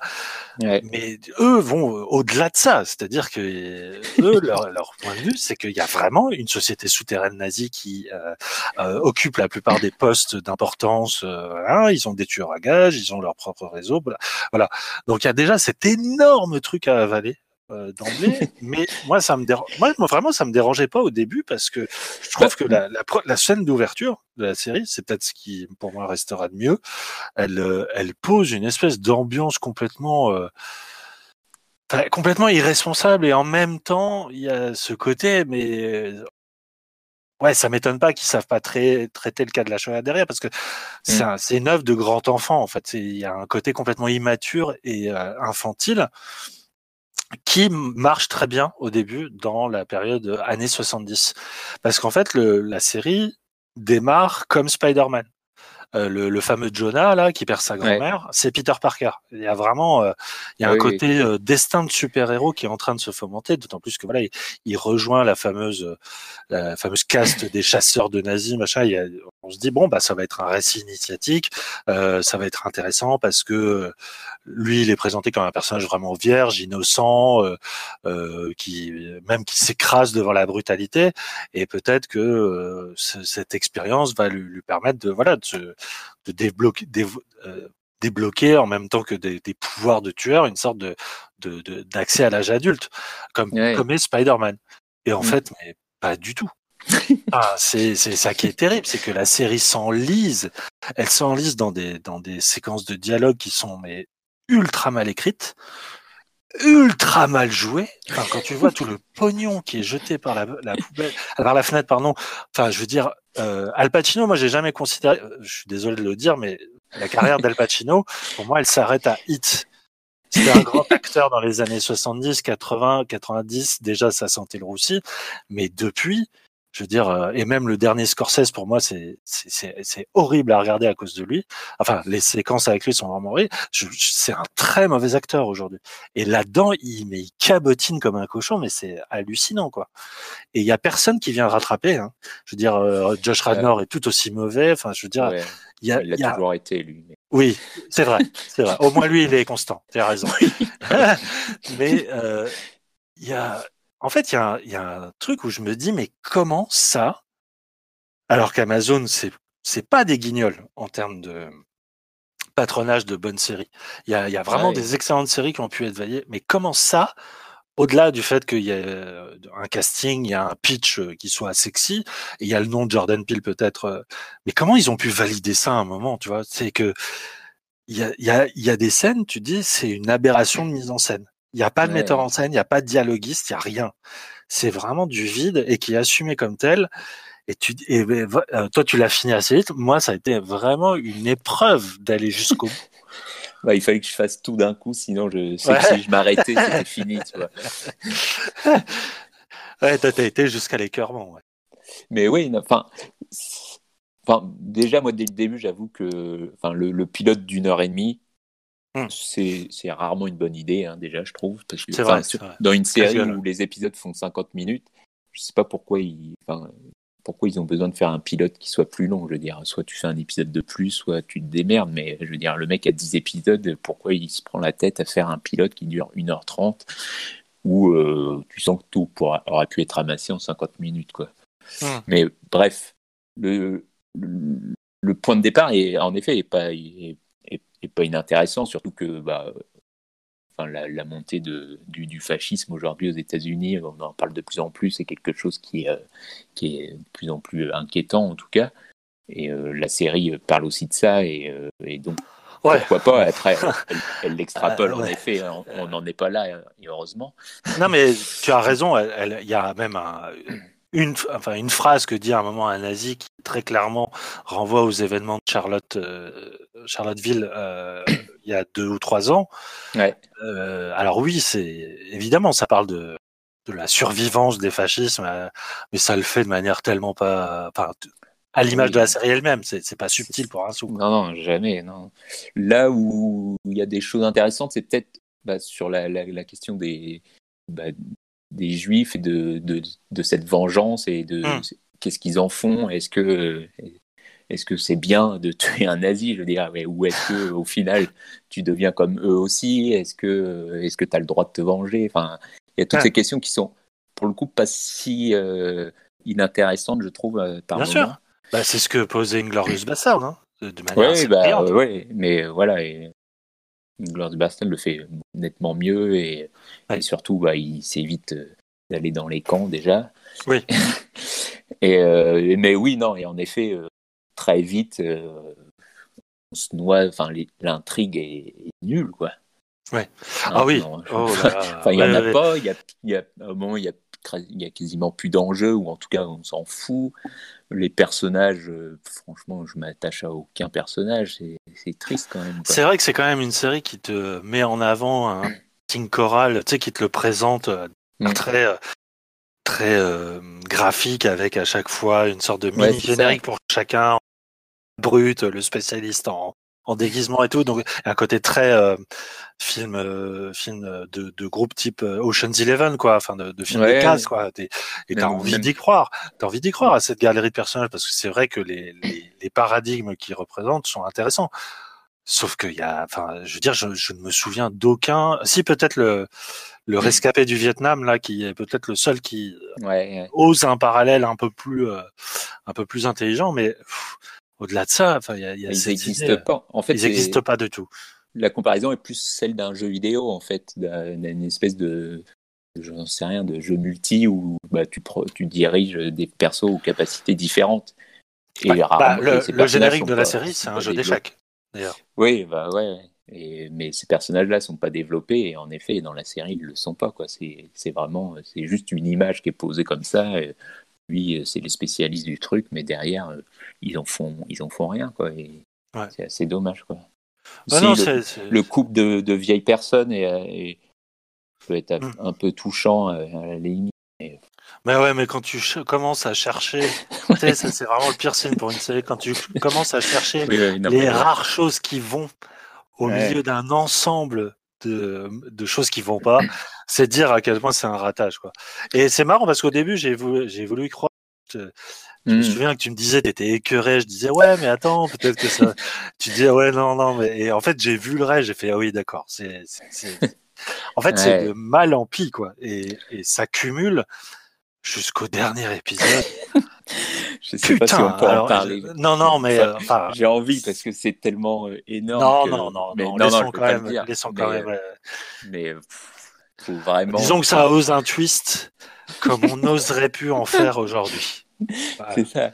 Ouais. Mais eux vont au-delà de ça, c'est-à-dire que eux, leur, leur, point de vue, c'est qu'il y a vraiment une société souterraine nazie qui euh, euh, occupe la plupart des postes d'importance. Euh, hein, ils ont des tueurs à gages, ils ont leur propre réseau, voilà. Donc il y a déjà cet énorme truc à avaler euh, d'emblée, mais moi ça me dérange. Moi, vraiment ça me dérangeait pas au début parce que je trouve que la, la, la scène d'ouverture de la série, c'est peut-être ce qui pour moi restera de mieux. Elle, euh, elle pose une espèce d'ambiance complètement euh, complètement irresponsable et en même temps il y a ce côté mais ouais, ça m'étonne pas qu'ils savent pas tra traiter le cas de la Shoah derrière parce que c'est mmh. un, une œuvre de grand enfant en fait. Il y a un côté complètement immature et euh, infantile qui marche très bien au début dans la période années 70. Parce qu'en fait, le, la série démarre comme Spider-Man. Euh, le, le, fameux Jonah là qui perd sa grand-mère, ouais. c'est Peter Parker. Il y a vraiment, euh, il y a oui, un côté euh, destin de super-héros qui est en train de se fomenter, d'autant plus que voilà, il, il, rejoint la fameuse, la fameuse caste des chasseurs de nazis, machin. Il y a, on se dit bon bah ça va être un récit initiatique, euh, ça va être intéressant parce que lui il est présenté comme un personnage vraiment vierge, innocent, qui même qui s'écrase devant la brutalité, et peut-être que cette expérience va lui, lui permettre de voilà de se de débloquer, dé, euh, débloquer en même temps que des, des, pouvoirs de tueur une sorte de d'accès de, à l'âge adulte, comme ouais. comme est Spider-Man. Et en mmh. fait, mais pas du tout. Ah, c'est ça qui est terrible, c'est que la série s'enlise, elle s'enlise dans des dans des séquences de dialogue qui sont mais ultra mal écrites, ultra mal jouées. Enfin, quand tu vois tout le pognon qui est jeté par la, la poubelle, par la fenêtre, pardon. Enfin, je veux dire, euh, Al Pacino, moi, j'ai jamais considéré. Je suis désolé de le dire, mais la carrière d'Al Pacino, pour moi, elle s'arrête à Hit. C'était un grand acteur dans les années 70, 80, 90. Déjà, ça sentait le roussi. Mais depuis, Je veux dire, euh, et même le dernier Scorsese, pour moi, c'est c'est horrible à regarder à cause de lui. Enfin, les séquences avec lui sont vraiment horribles. C'est un très mauvais acteur aujourd'hui. Et là-dedans, il, mais il cabotine comme un cochon, mais c'est hallucinant, quoi. Et il y a personne qui vient le rattraper. Hein. Je veux dire, euh, Josh Radnor est tout aussi mauvais. Enfin, je veux dire, il, y a, il a, toujours été lui. Oui, c'est vrai, c'est vrai. Au moins lui, il est constant. Tu as raison. mais euh, il y a en fait, il y, a un truc où je me dis, mais comment ça, alors qu'Amazon, c'est c'est pas des guignols en termes de patronage de bonnes séries. Il y a, y a vraiment des excellentes séries qui ont pu être veillées, mais comment ça, au-delà du fait qu'il y a un casting, il y a un pitch euh, qui soit sexy, et il y a le nom de Jordan Peele peut-être, euh, mais comment ils ont pu valider ça à un moment, tu vois? C'est que il y a, y, a, y a des scènes, tu dis, c'est une aberration de mise en scène. Il n'y a pas de metteur en scène, il n'y a pas de dialoguiste, il n'y a rien. C'est vraiment du vide et qui est assumé comme tel. Et, tu, et euh, toi, tu l'as fini assez vite. Moi, ça a été vraiment une épreuve d'aller jusqu'au bout. Bah, il fallait que je fasse tout d'un coup, sinon je sais que si je m'arrêtais, c'était fini. Tu vois. ouais, t'as été jusqu'à l'écœurement. Ouais. Mais oui, enfin, enfin, déjà, moi, dès le début, j'avoue que enfin, le, le pilote d'une heure et demie, Hmm. C'est rarement une bonne idée, hein, déjà, je trouve. Parce que, vrai, Dans une série où les épisodes font 50 minutes, je sais pas pourquoi ils, pourquoi ils ont besoin de faire un pilote qui soit plus long. Je veux dire, soit tu fais un épisode de plus, soit tu te démerdes. Mais je veux dire, le mec a 10 épisodes, pourquoi il se prend la tête à faire un pilote qui dure 1h30 où euh, tu sens que tout aurait pu être ramassé en 50 minutes, quoi. Hmm. Mais bref, le, le, point de départ est en effet est pas, et pas inintéressant, surtout que bah, enfin, la, montée de, du, fascisme aujourd'hui aux États-Unis, on en parle de plus en plus, c'est quelque chose qui est, euh, qui est de plus en plus inquiétant en tout cas. Et euh, la série parle aussi de ça, et, euh, donc pourquoi pas Après, elle l'extrapole en effet, on n'en est pas là, heureusement. Non, mais tu as raison, il y a même un une, enfin, une phrase que dit à un moment un nazi qui très clairement renvoie aux événements de Charlotte, euh, Charlotteville euh, il y a deux ou trois ans. Ouais. Euh, alors oui, c'est évidemment ça parle de, de la survivance des fascismes, euh, mais ça le fait de manière tellement pas, enfin, à l'image de la série elle-même, c'est pas subtil pour un sou. Non, non, jamais. Non. Là où il y a des choses intéressantes, c'est peut-être bah, sur la, la, la, question des, bah, des juifs et de, de, de, cette vengeance et de hmm. qu'est-ce qu'ils en font? Est-ce que est-ce que c'est bien de tuer un nazi, je veux dire, ou est-ce que au final tu deviens comme eux aussi? Est-ce que est-ce que tu as le droit de te venger? Enfin, il y a toutes ces questions qui sont pour le coup pas si euh, inintéressantes, je trouve, euh, par Bien sûr. Bah, c'est ce que posait Inglorious Bastard, hein, de manière Oui, bah, ouais, mais voilà. Et... Glorious Bastard le fait nettement mieux et, surtout bah, il s'évite euh, d'aller dans les camps déjà. Oui. et, euh, mais oui, non, et en effet, euh, très vite, on se noie, enfin l'intrigue est, nulle, quoi. Ouais. ah oui. Oh enfin, il n'y en a pas. Il y a, y a, un moment, il y a, il y a quasiment plus d'enjeux, ou en tout cas, on s'en fout les personnages, franchement, je m'attache à aucun personnage. C'est triste quand même. C'est vrai que c'est quand même une série qui te met en avant un King Coral, tu sais, qui te le présente euh, mm. très euh, très graphique avec à chaque fois une sorte de mini générique pour chacun brut, le spécialiste en, en déguisement et tout. Donc, un côté très euh, film, euh, film de, de, groupe type euh, Ocean's Eleven, quoi. Enfin, de, de film de casse, quoi. Et t'as envie d'y croire. T'as envie d'y croire à cette galerie de personnages parce que c'est vrai que les, les, les paradigmes qu'ils représentent sont intéressants. Sauf qu'il y a, enfin, je veux dire, je, je ne me souviens d'aucun. Si peut-être le le rescapé du Vietnam là, qui est peut-être le seul qui ose un parallèle un peu plus un peu plus intelligent, mais au-delà de ça, enfin, il y a, y a ils n'existent pas. En fait, ils n'existent pas du tout. La comparaison est plus celle d'un jeu vidéo, en fait, d'une espèce de, je n'en sais rien, de jeu multi où bah, tu, tu diriges des persos aux capacités différentes. Et bah, bah le, générique de la série, c'est un jeu d'échecs, d'ailleurs. Oui, bah ouais. Et, mais ces personnages-là sont pas développés et en effet dans la série ils le sont pas quoi. C'est vraiment c'est juste une image qui est posée comme ça. Et lui, euh, c'est les spécialistes du truc, mais derrière, euh, ils en font, ils en font rien, quoi. Et C'est assez dommage, quoi. Bah le, couple de, vieilles personnes peut être mm. un peu touchant à la limite. Mais ouais, mais quand tu commences à chercher, tu sais, ça c'est vraiment le pire signe pour une série, quand tu commences à chercher Oui, oui, non, les mais- rares choses qui vont au Ouais. milieu d'un ensemble de, de choses qui vont pas, c'est dire à quel point c'est un ratage. Quoi. Et c'est marrant parce qu'au début, j'ai voulu, j'ai voulu y croire. Je, je me Mm. souviens que tu me disais, tu étais écœuré. Je disais, ouais, mais attends, peut-être que ça. tu disais, ouais, non, non. Mais... Et en fait, j'ai vu le reste, j'ai fait, ah oui, d'accord. C'est, c'est, c'est- En fait, c'est de mal en pis, quoi. Et, et ça cumule jusqu'au dernier épisode. Je sais pas si Putain, on peut en parler. je- non, non, mais euh, enfin, J'ai envie parce que c'est tellement euh, énorme. non, que- non, non, mais non, non, laissons quand même, dire. laissons mais, quand même. euh, euh, mais, pff, faut vraiment. Disons que ça ose un twist comme on n'oserait plus en faire aujourd'hui. Voilà. C'est ça.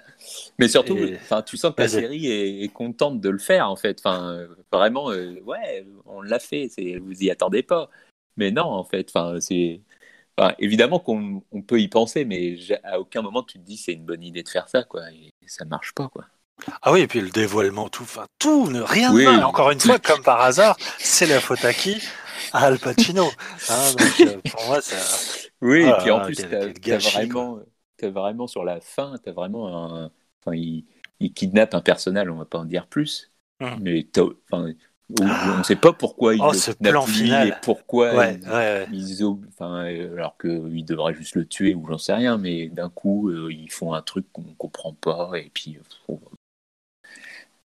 Mais surtout, Et- tu sens que la série est, est contente de le faire en fait. Enfin, vraiment, euh, ouais, on l'a fait. Vous y attendez pas. Mais non, en fait, enfin, c'est. Enfin, évidemment qu'on on peut y penser, mais à aucun moment tu te dis c'est une bonne idée de faire ça, quoi. Et ça marche pas, quoi. Ah oui, et puis le dévoilement, tout, enfin, tout, ne, rien Oui. Et Encore une fois, comme par hasard, c'est la faute à qui? À Al Pacino. Hein, donc, euh, pour moi, ça. Oui, Ah et puis en plus, t'as gâchis, vraiment, vraiment sur la fin, t'as vraiment un. Enfin, il, il kidnappe un personnage, on va pas en dire plus. Hmm. Mais enfin, où on ne sait pas pourquoi il Oh, ce plan final. et pourquoi Ouais, il- ouais, ouais. ils enfin, euh, alors qu'il devrait juste le tuer ou j'en sais rien, mais d'un coup, euh, ils font un truc qu'on comprend pas et puis. euh, faut-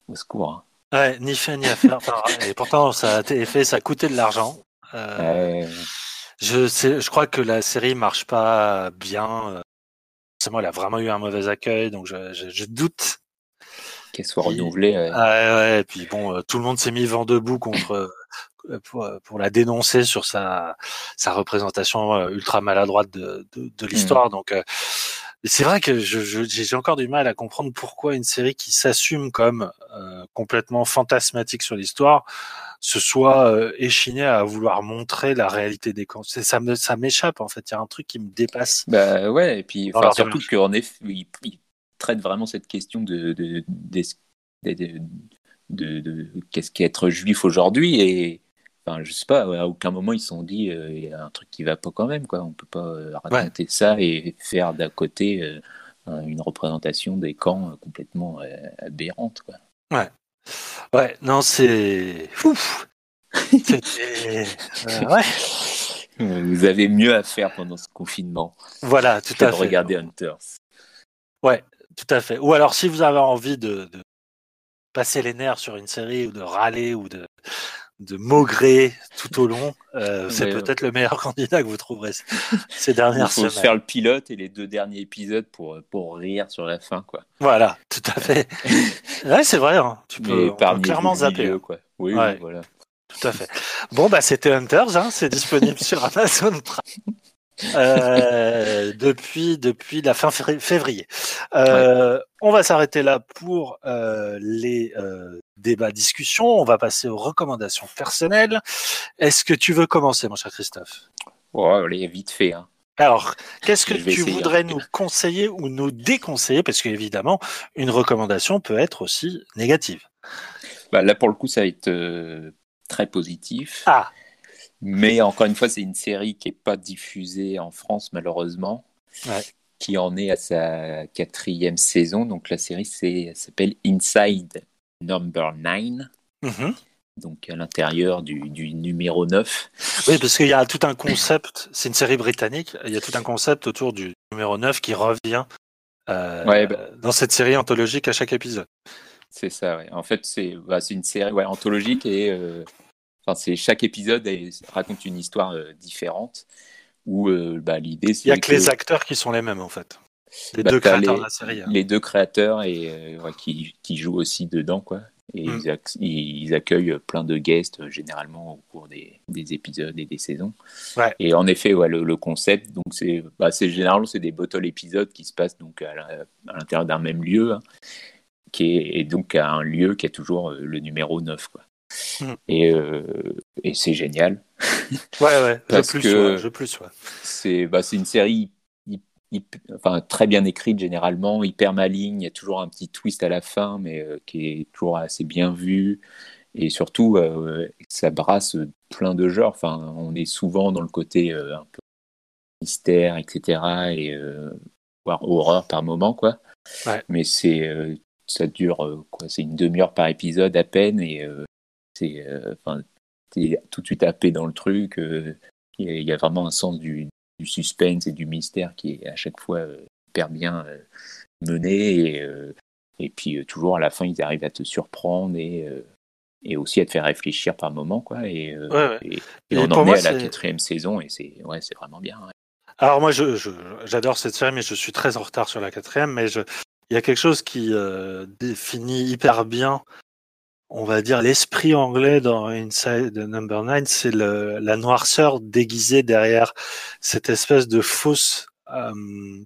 Au secours. hein. Ouais, ni fait ni à faire. Enfin, et pourtant, ça a été fait, ça a coûté de l'argent. Euh, je, sais, je crois que la série marche pas bien. Forcément, elle a vraiment eu un mauvais accueil, donc je, je, je doute. Qu'elle soit renouvelée. Ah ouais, et puis bon, euh, tout le monde s'est mis vent debout contre euh, pour, pour la dénoncer sur sa sa représentation euh, ultra maladroite de de, de l'histoire. Donc euh, c'est vrai que je je- j'ai encore du mal à comprendre pourquoi une série qui s'assume comme euh, complètement fantasmatique sur l'histoire se soit euh, échinée à vouloir montrer la réalité des camps. Ça me ça m'échappe en fait. Il y a un truc qui me dépasse. Bah ouais, et puis surtout qu'en effet, traite vraiment cette question de, de, qu'est-ce qu'être juif aujourd'hui et enfin je sais pas, à aucun moment ils se sont dit euh, il y a un truc qui va pas quand même quoi, on peut pas euh, raconter ça et faire d'à côté euh, un- une représentation des camps complètement aberrante quoi. Ouais, non, c'est ouf. Ouais. Vous avez mieux à faire pendant ce confinement Voilà, tout à de fait. regarder Hunters. Ouais, tout à fait. Ou alors, si vous avez envie de, de passer les nerfs sur une série ou de râler ou de, de maugrer tout au long, euh, c'est peut-être le meilleur candidat que vous trouverez ces- ces Il dernières faut se semaines. faire le pilote et les deux derniers épisodes pour, pour rire sur la fin quoi. Voilà, tout à fait. ouais, c'est vrai. Hein. Tu peux, on peut clairement zapper. milieu, hein. quoi. Oui, Ouais. oui, voilà. Tout à fait. Bon, bah, c'était Hunters, hein, c'est disponible sur Amazon Prime. Euh, depuis depuis la fin février-. Euh, On va s'arrêter là pour euh, les débats discussions. On va passer aux recommandations personnelles. Est-ce que tu veux commencer, mon cher Christophe? Oh, allez, vite fait. Hein. Alors, qu'est-ce que tu essayer, voudrais hein. nous conseiller ou nous déconseiller? Parce qu'évidemment, une recommandation peut être aussi négative. Bah, là, pour le coup, ça va être très positif. Ah, Mais encore une fois, c'est une série qui n'est pas diffusée en France, malheureusement. Ouais. Qui en est à sa quatrième saison. Donc, la série s'appelle Inside Number 9. mhm. Donc, à l'intérieur du, du numéro 9. Oui, parce qu'il y a tout un concept, c'est une série britannique, il y a tout un concept autour du numéro 9 qui revient euh, Ouais, bah. dans cette série anthologique à chaque épisode. C'est ça, ouais. En fait, c'est bah, une série ouais, anthologique et euh, enfin, c'est chaque épisode elle raconte une histoire euh, différente. Où euh, bah, l'idée, c'est Il y a que les acteurs qui sont les mêmes en fait. Les Bah, deux créateurs les- de la série. hein. les deux créateurs et euh, ouais, qui, qui jouent aussi dedans quoi et Mm. ils, ac- ils accueillent plein de guests généralement au cours des, des épisodes et des saisons Ouais. et en effet ouais, le, le concept donc c'est bah, c'est généralement c'est des bottle épisodes qui se passent donc à l'intérieur d'un même lieu hein, qui est et donc à un lieu qui a toujours le numéro 9 quoi Mm. et, euh, et c'est génial Ouais, ouais, je Parce plus, que- ouais, je plus, ouais. c'est bah, une série enfin, très bien écrite généralement, hyper maligne. Il y a toujours un petit twist à la fin, mais euh, qui est toujours assez bien vu. Et surtout, euh, ça brasse plein de genres. Enfin, on est souvent dans le côté euh, un peu mystère, etc. et voire horreur par moment, quoi. Ouais. Mais c'est ça dure quoi, c'est une demi-heure par épisode à peine et t'es tout de suite happé dans le truc. Il y, a vraiment un sens du, du, suspense et du mystère qui est à chaque fois hyper bien mené et, et puis toujours à la fin ils arrivent à te surprendre et et aussi à te faire réfléchir par moment quoi et, Ouais, ouais. et, et Et on en moi, est à la quatrième saison et c'est ouais c'est vraiment bien ouais. Alors moi, je- j'adore cette série, mais je suis très en retard sur la quatrième. Mais je, il y a quelque chose qui euh, définit hyper bien, on va dire, l'esprit anglais dans Inside Number 9, c'est la noirceur déguisée derrière cette espèce de fausse euh,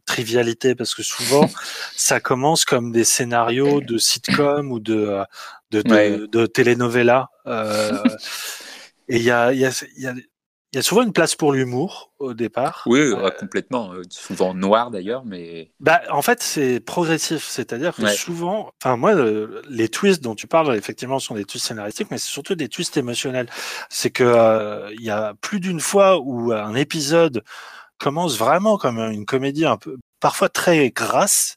trivialité, parce que souvent, ça commence comme des scénarios de sitcom ou de, euh, de, de, Ouais. de telenovela. euh, et il y a, y, a, il y, a, il y a souvent une place pour l'humour au départ. oui ouais, complètement euh, souvent noir d'ailleurs mais Bah, en fait, c'est progressif, c'est-à-dire que Ouais. souvent, enfin moi, le- les twists dont tu parles, effectivement, sont des twists scénaristiques, mais c'est surtout des twists émotionnels. C'est que euh, il y a plus d'une fois où un épisode commence vraiment comme une comédie un peu, parfois très grasse,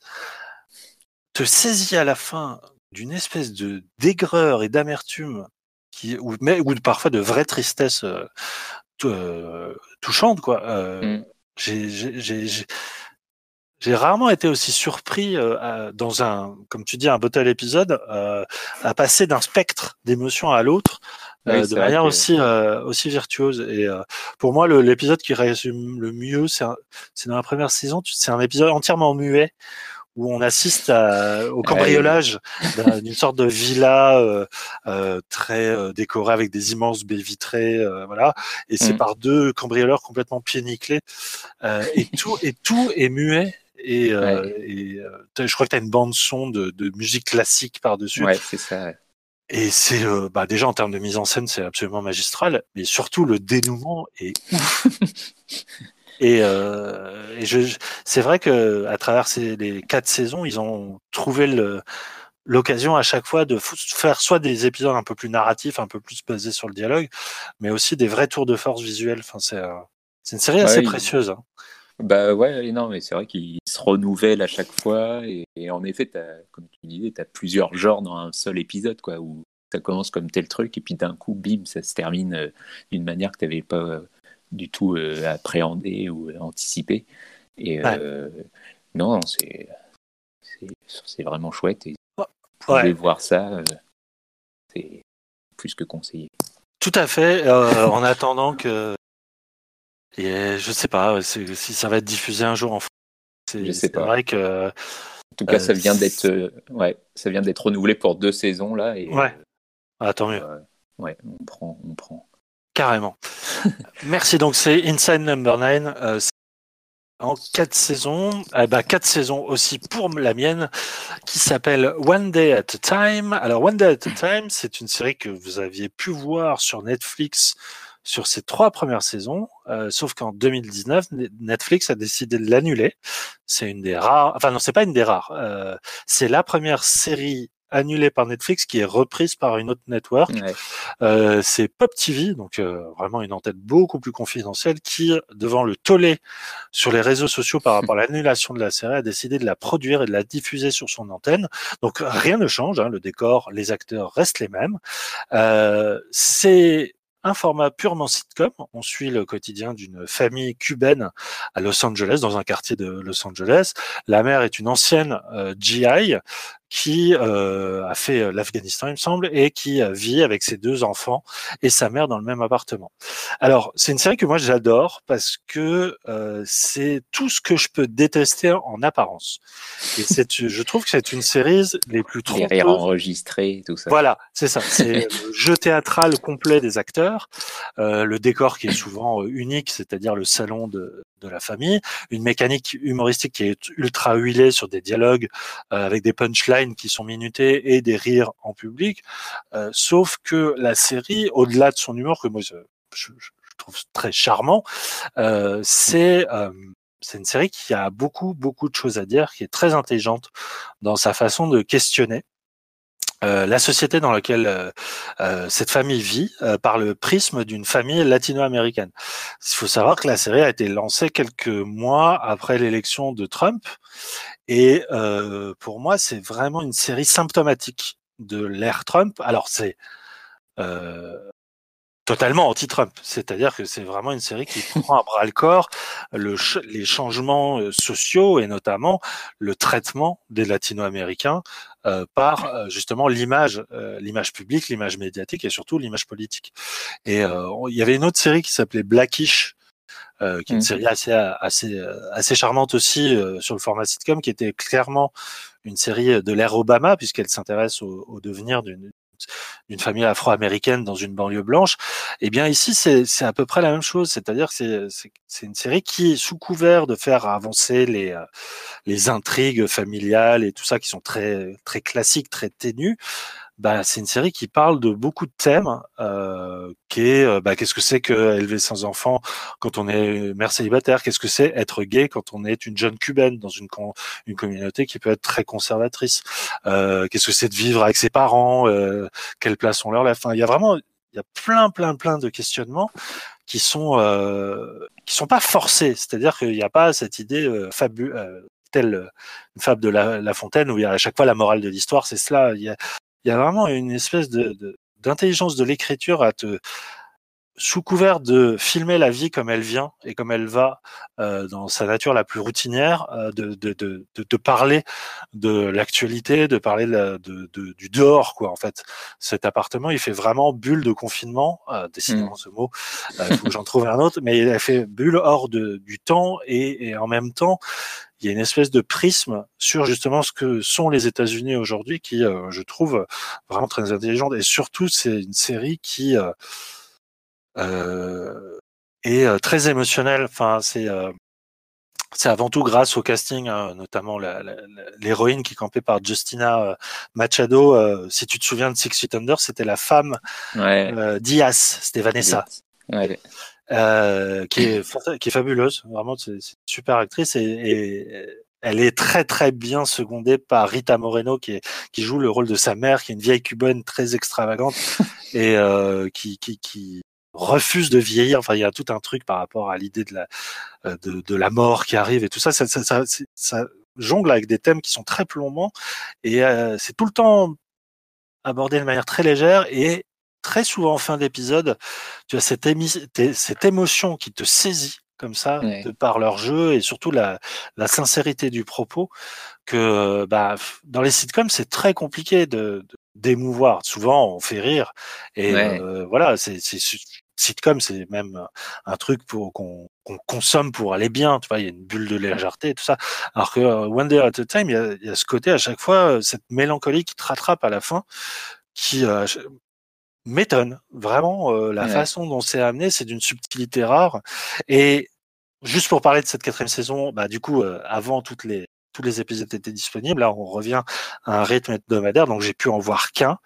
te saisit à la fin d'une espèce de d'aigreur et d'amertume qui, ou, mais, ou parfois de vraie tristesse euh, euh, touchante, quoi. Euh, Mm. j'ai- rarement été aussi surpris euh, à- dans un, comme tu dis, un bottle épisode, euh, à passer d'un spectre d'émotions à l'autre euh, de manière que- aussi euh, aussi virtuose. Et euh, pour moi, l'épisode qui résume le mieux, c'est dans la première saison. C'est un épisode entièrement muet où on assiste à- au cambriolage d'un- d'une sorte de villa euh, euh, très euh, décorée avec des immenses baies vitrées, voilà. Et c'est Mm. par deux cambrioleurs complètement pieds nickelés. Et tout et tout est muet. Et, euh, euh, je crois que tu as une bande son de, de musique classique par dessus. ouais c'est ça ouais. Et c'est euh, bah déjà en termes de mise en scène, c'est absolument magistral, mais surtout le dénouement est ouf. et euh, et je, je- c'est vrai que à travers ces, les quatre saisons, ils ont trouvé le l'occasion à chaque fois de faire soit des épisodes un peu plus narratifs, un peu plus basés sur le dialogue, mais aussi des vrais tours de force visuels. Enfin, c'est euh, c'est une série assez Ouais, précieuse. hein. Bah ouais, non, mais c'est vrai qu'il se renouvelle à chaque fois. Et, et en effet, comme tu disais, tu as plusieurs genres dans un seul épisode, quoi, où ça commence comme tel truc, et puis d'un coup, bim, ça se termine euh, d'une manière que tu n'avais pas du tout euh, appréhendé ou anticipé. Et euh, non, c'est, vraiment chouette. Et vous pouvez Ouais. voir ça, euh, c'est plus que conseillé. Tout à fait. euh, en attendant que, et je sais pas si ça va être diffusé un jour en France. C'est Je sais c'est pas. vrai que En tout cas, Euh, ça vient d'être, euh, ouais, ça vient d'être renouvelé pour deux saisons là. Et, Ouais. ah, tant mieux. euh, ouais, on prend, on prend. Carrément. Merci. Donc, c'est Inside Number 9. euh, en quatre saisons. Eh ben, quatre saisons aussi pour la mienne, qui s'appelle One Day at a Time. Alors, One Day at a Time, c'est une série que vous aviez pu voir sur Netflix sur ces trois premières saisons, euh, sauf qu'en 2019, Netflix a décidé de l'annuler. C'est une des rares, enfin non, c'est pas une des rares. euh, c'est la première série annulée par Netflix qui est reprise par une autre network. Ouais. Euh, c'est Pop TV, donc euh, vraiment une antenne beaucoup plus confidentielle, qui, devant le tollé sur les réseaux sociaux par rapport à l'annulation de la série, a décidé de la produire et de la diffuser sur son antenne. Donc rien ne change, hein, le décor, les acteurs restent les mêmes. Euh, c'est un format purement sitcom. On suit le quotidien d'une famille cubaine à Los Angeles, dans un quartier de Los Angeles. La mère est une ancienne euh, GI qui euh, a fait euh, l'Afghanistan, il me semble, et qui euh, vit avec ses deux enfants et sa mère dans le même appartement. Alors, c'est une série que moi j'adore parce que euh, c'est tout ce que je peux détester en apparence. Et c'est, je trouve que c'est une série les plus Les trompeuses. enregistrés, tout ça. Voilà, c'est ça. C'est le jeu théâtral complet des acteurs, euh, le décor qui est souvent euh, unique, c'est-à-dire le salon de, de la famille, une mécanique humoristique qui est ultra huilée sur des dialogues euh, avec des punchlines qui sont minutés et des rires en public. Euh, sauf que la série, au-delà de son humour que moi je, je- je trouve très charmant, euh, c'est euh, c'est une série qui a beaucoup beaucoup de choses à dire, qui est très intelligente dans sa façon de questionner euh, la société dans laquelle euh, euh, cette famille vit par le prisme d'une famille latino-américaine. Il faut savoir que la série a été lancée quelques mois après l'élection de Trump et pour moi c'est vraiment une série symptomatique de l'ère Trump. Alors c'est totalement anti-Trump. C'est-à-dire que c'est vraiment une série qui prend à bras le corps le les changements euh, sociaux et notamment le traitement des latino-américains euh, par euh, justement l'image, l'image publique, l'image médiatique et surtout l'image politique. Et il y avait une autre série qui s'appelait Blackish, euh, qui est une mmh. série assez assez assez charmante aussi sur le format sitcom, qui était clairement une série de l'ère Obama puisqu'elle s'intéresse au, au devenir d'une d'une famille afro-américaine dans une banlieue blanche. Eh bien ici, c'est à peu près la même chose, c'est-à-dire que c'est une série qui, sous couvert de faire avancer les, euh, les intrigues familiales et tout ça, qui sont très très classiques, très ténues, bah, c'est une série qui parle de beaucoup de thèmes, euh, qui euh, bah, qu'est-ce que c'est que élever sans enfants quand on est mère célibataire, qu'est-ce que c'est être gay quand on est une jeune cubaine dans une une communauté qui peut être très conservatrice, euh, qu'est-ce que c'est de vivre avec ses parents, euh, quelle place on leur laisse. Enfin, il y a vraiment il y a plein plein plein de questionnements qui sont euh, qui sont pas forcés, c'est-à-dire qu'il n'y a pas cette idée euh, fabu telle une fable de la, Fontaine où il y a à chaque fois la morale de l'histoire, c'est cela. Il y a vraiment une espèce de, d'intelligence de l'écriture à te sous couvert de filmer la vie comme elle vient et comme elle va euh, dans sa nature la plus routinière, euh, de, de, de, de, parler de l'actualité, de parler de, de, du dehors quoi. En fait, cet appartement, il fait vraiment bulle de confinement. Euh, décidément, mmh. ce mot, euh, il faut que j'en trouve un autre, mais il fait bulle hors de, du temps et, et en même temps, il y a une espèce de prisme sur justement ce que sont les États-Unis aujourd'hui qui, euh, je trouve, vraiment très intelligente. Et surtout, c'est une série qui euh, euh est euh, très émotionnelle. Enfin, c'est c'est avant tout grâce au casting, hein, notamment l'héroïne qui est campée par Justina Machado. si tu te souviens de Six Feet Under, c'était la femme ouais. Diaz, c'était Vanessa. Ouais. Euh, qui est qui est fabuleuse. Vraiment, c'est une super actrice et, et, elle est très très bien secondée par Rita Moreno qui est, qui joue le rôle de sa mère, qui est une vieille cubaine très extravagante et euh, qui, qui, qui refuse de vieillir. Enfin, il y a tout un truc par rapport à l'idée de la euh, de, de, la mort qui arrive et tout ça. Ça, ça, ça, ça jongle avec des thèmes qui sont très plombants et euh, c'est tout le temps abordé de manière très légère et très souvent en fin d'épisode, tu as cette, cette émotion qui te saisit comme ça de par leur jeu et surtout la, la sincérité du propos que bah dans les sitcoms c'est très compliqué de d'émouvoir. Souvent on fait rire et euh, voilà c'est sitcom c'est même un truc pour qu'on consomme pour aller bien tu vois il y a une bulle de légèreté et tout ça. Alors que euh, One Day at a Time il y a, y a ce côté à chaque fois cette mélancolie qui te rattrape à la fin qui euh, m'étonne vraiment euh, la façon dont c'est amené, c'est d'une subtilité rare. Et juste pour parler de cette quatrième saison, bah du coup euh, avant toutes les tous les épisodes étaient disponibles. Là, on revient à un rythme hebdomadaire, donc j'ai pu en voir qu'un.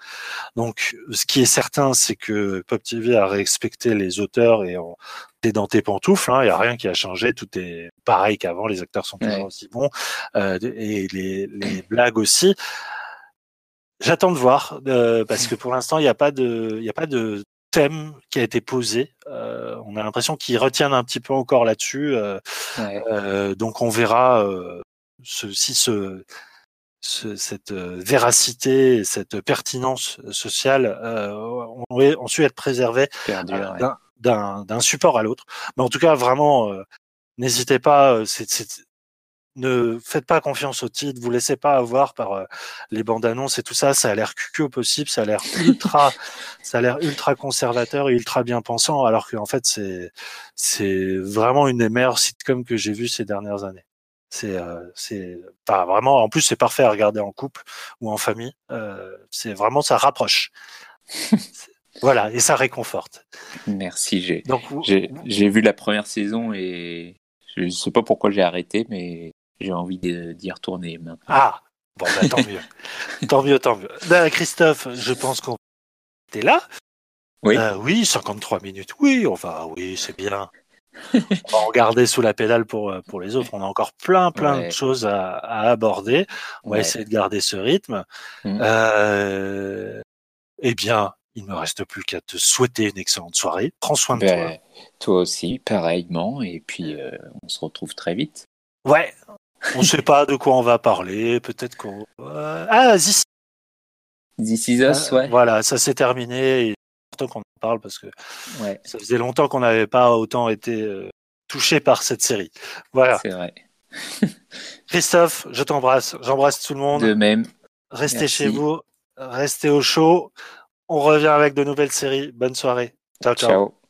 Donc, ce qui est certain, c'est que Pop TV a respecté les auteurs et on est dans tes pantoufles. Hein. Il hein, n'y a rien qui a changé. Tout est pareil qu'avant. Les acteurs sont toujours aussi bons euh, et les, les blagues aussi. J'attends de voir euh, parce que pour l'instant il n'y a pas de il a pas de thème qui a été posé. Euh, on a l'impression qu'ils retiennent un petit peu encore là-dessus. Euh, euh donc on verra euh, ce, si ce, ce, cette véracité, cette pertinence sociale ont, ont su être préservées d'un support à l'autre. Mais en tout cas vraiment n'hésitez pas. C'est ne faites pas confiance au titre, vous laissez pas avoir par euh, les bandes annonces et tout ça, ça a l'air cucu au possible, ça a l'air ultra, ça a l'air ultra conservateur et ultra bien pensant, alors qu'en fait c'est c'est vraiment une des meilleures sitcoms que j'ai vues ces dernières années. C'est euh, c'est pas vraiment, en plus c'est parfait à regarder en couple ou en famille, euh, c'est vraiment ça rapproche. voilà et ça réconforte. Merci, j'ai j'ai vu la première saison et je sais pas pourquoi j'ai arrêté, mais j'ai envie d'y retourner maintenant. Ah, bon, bah, tant mieux. tant mieux, tant mieux. Ben, Christophe, je pense qu'on est là. Oui. Euh, oui, 53 minutes. Oui, on va, oui, c'est bien. on va en garder sous la pédale pour, euh, pour les autres. On a encore plein, plein Ouais. de choses à, à aborder. On va essayer de garder ce rythme. Mm. Euh, eh bien, il me reste plus qu'à te souhaiter une excellente soirée. Prends soin de Ben, toi aussi, pareillement. Et puis, euh, on se retrouve très vite. toi. Ouais. On ne sait pas de quoi on va parler. Peut-être qu'on. Euh, ah, This This is us, ouais. Voilà, ça s'est terminé. Et c'est important qu'on en parle parce que Ouais, ça faisait longtemps qu'on n'avait pas autant été euh, touché par cette série. Voilà. c'est vrai. Christophe, je t'embrasse. J'embrasse tout le monde. De même. Restez merci. chez vous. Restez au chaud. On revient avec de nouvelles séries. Bonne soirée. ciao. ciao. Ciao.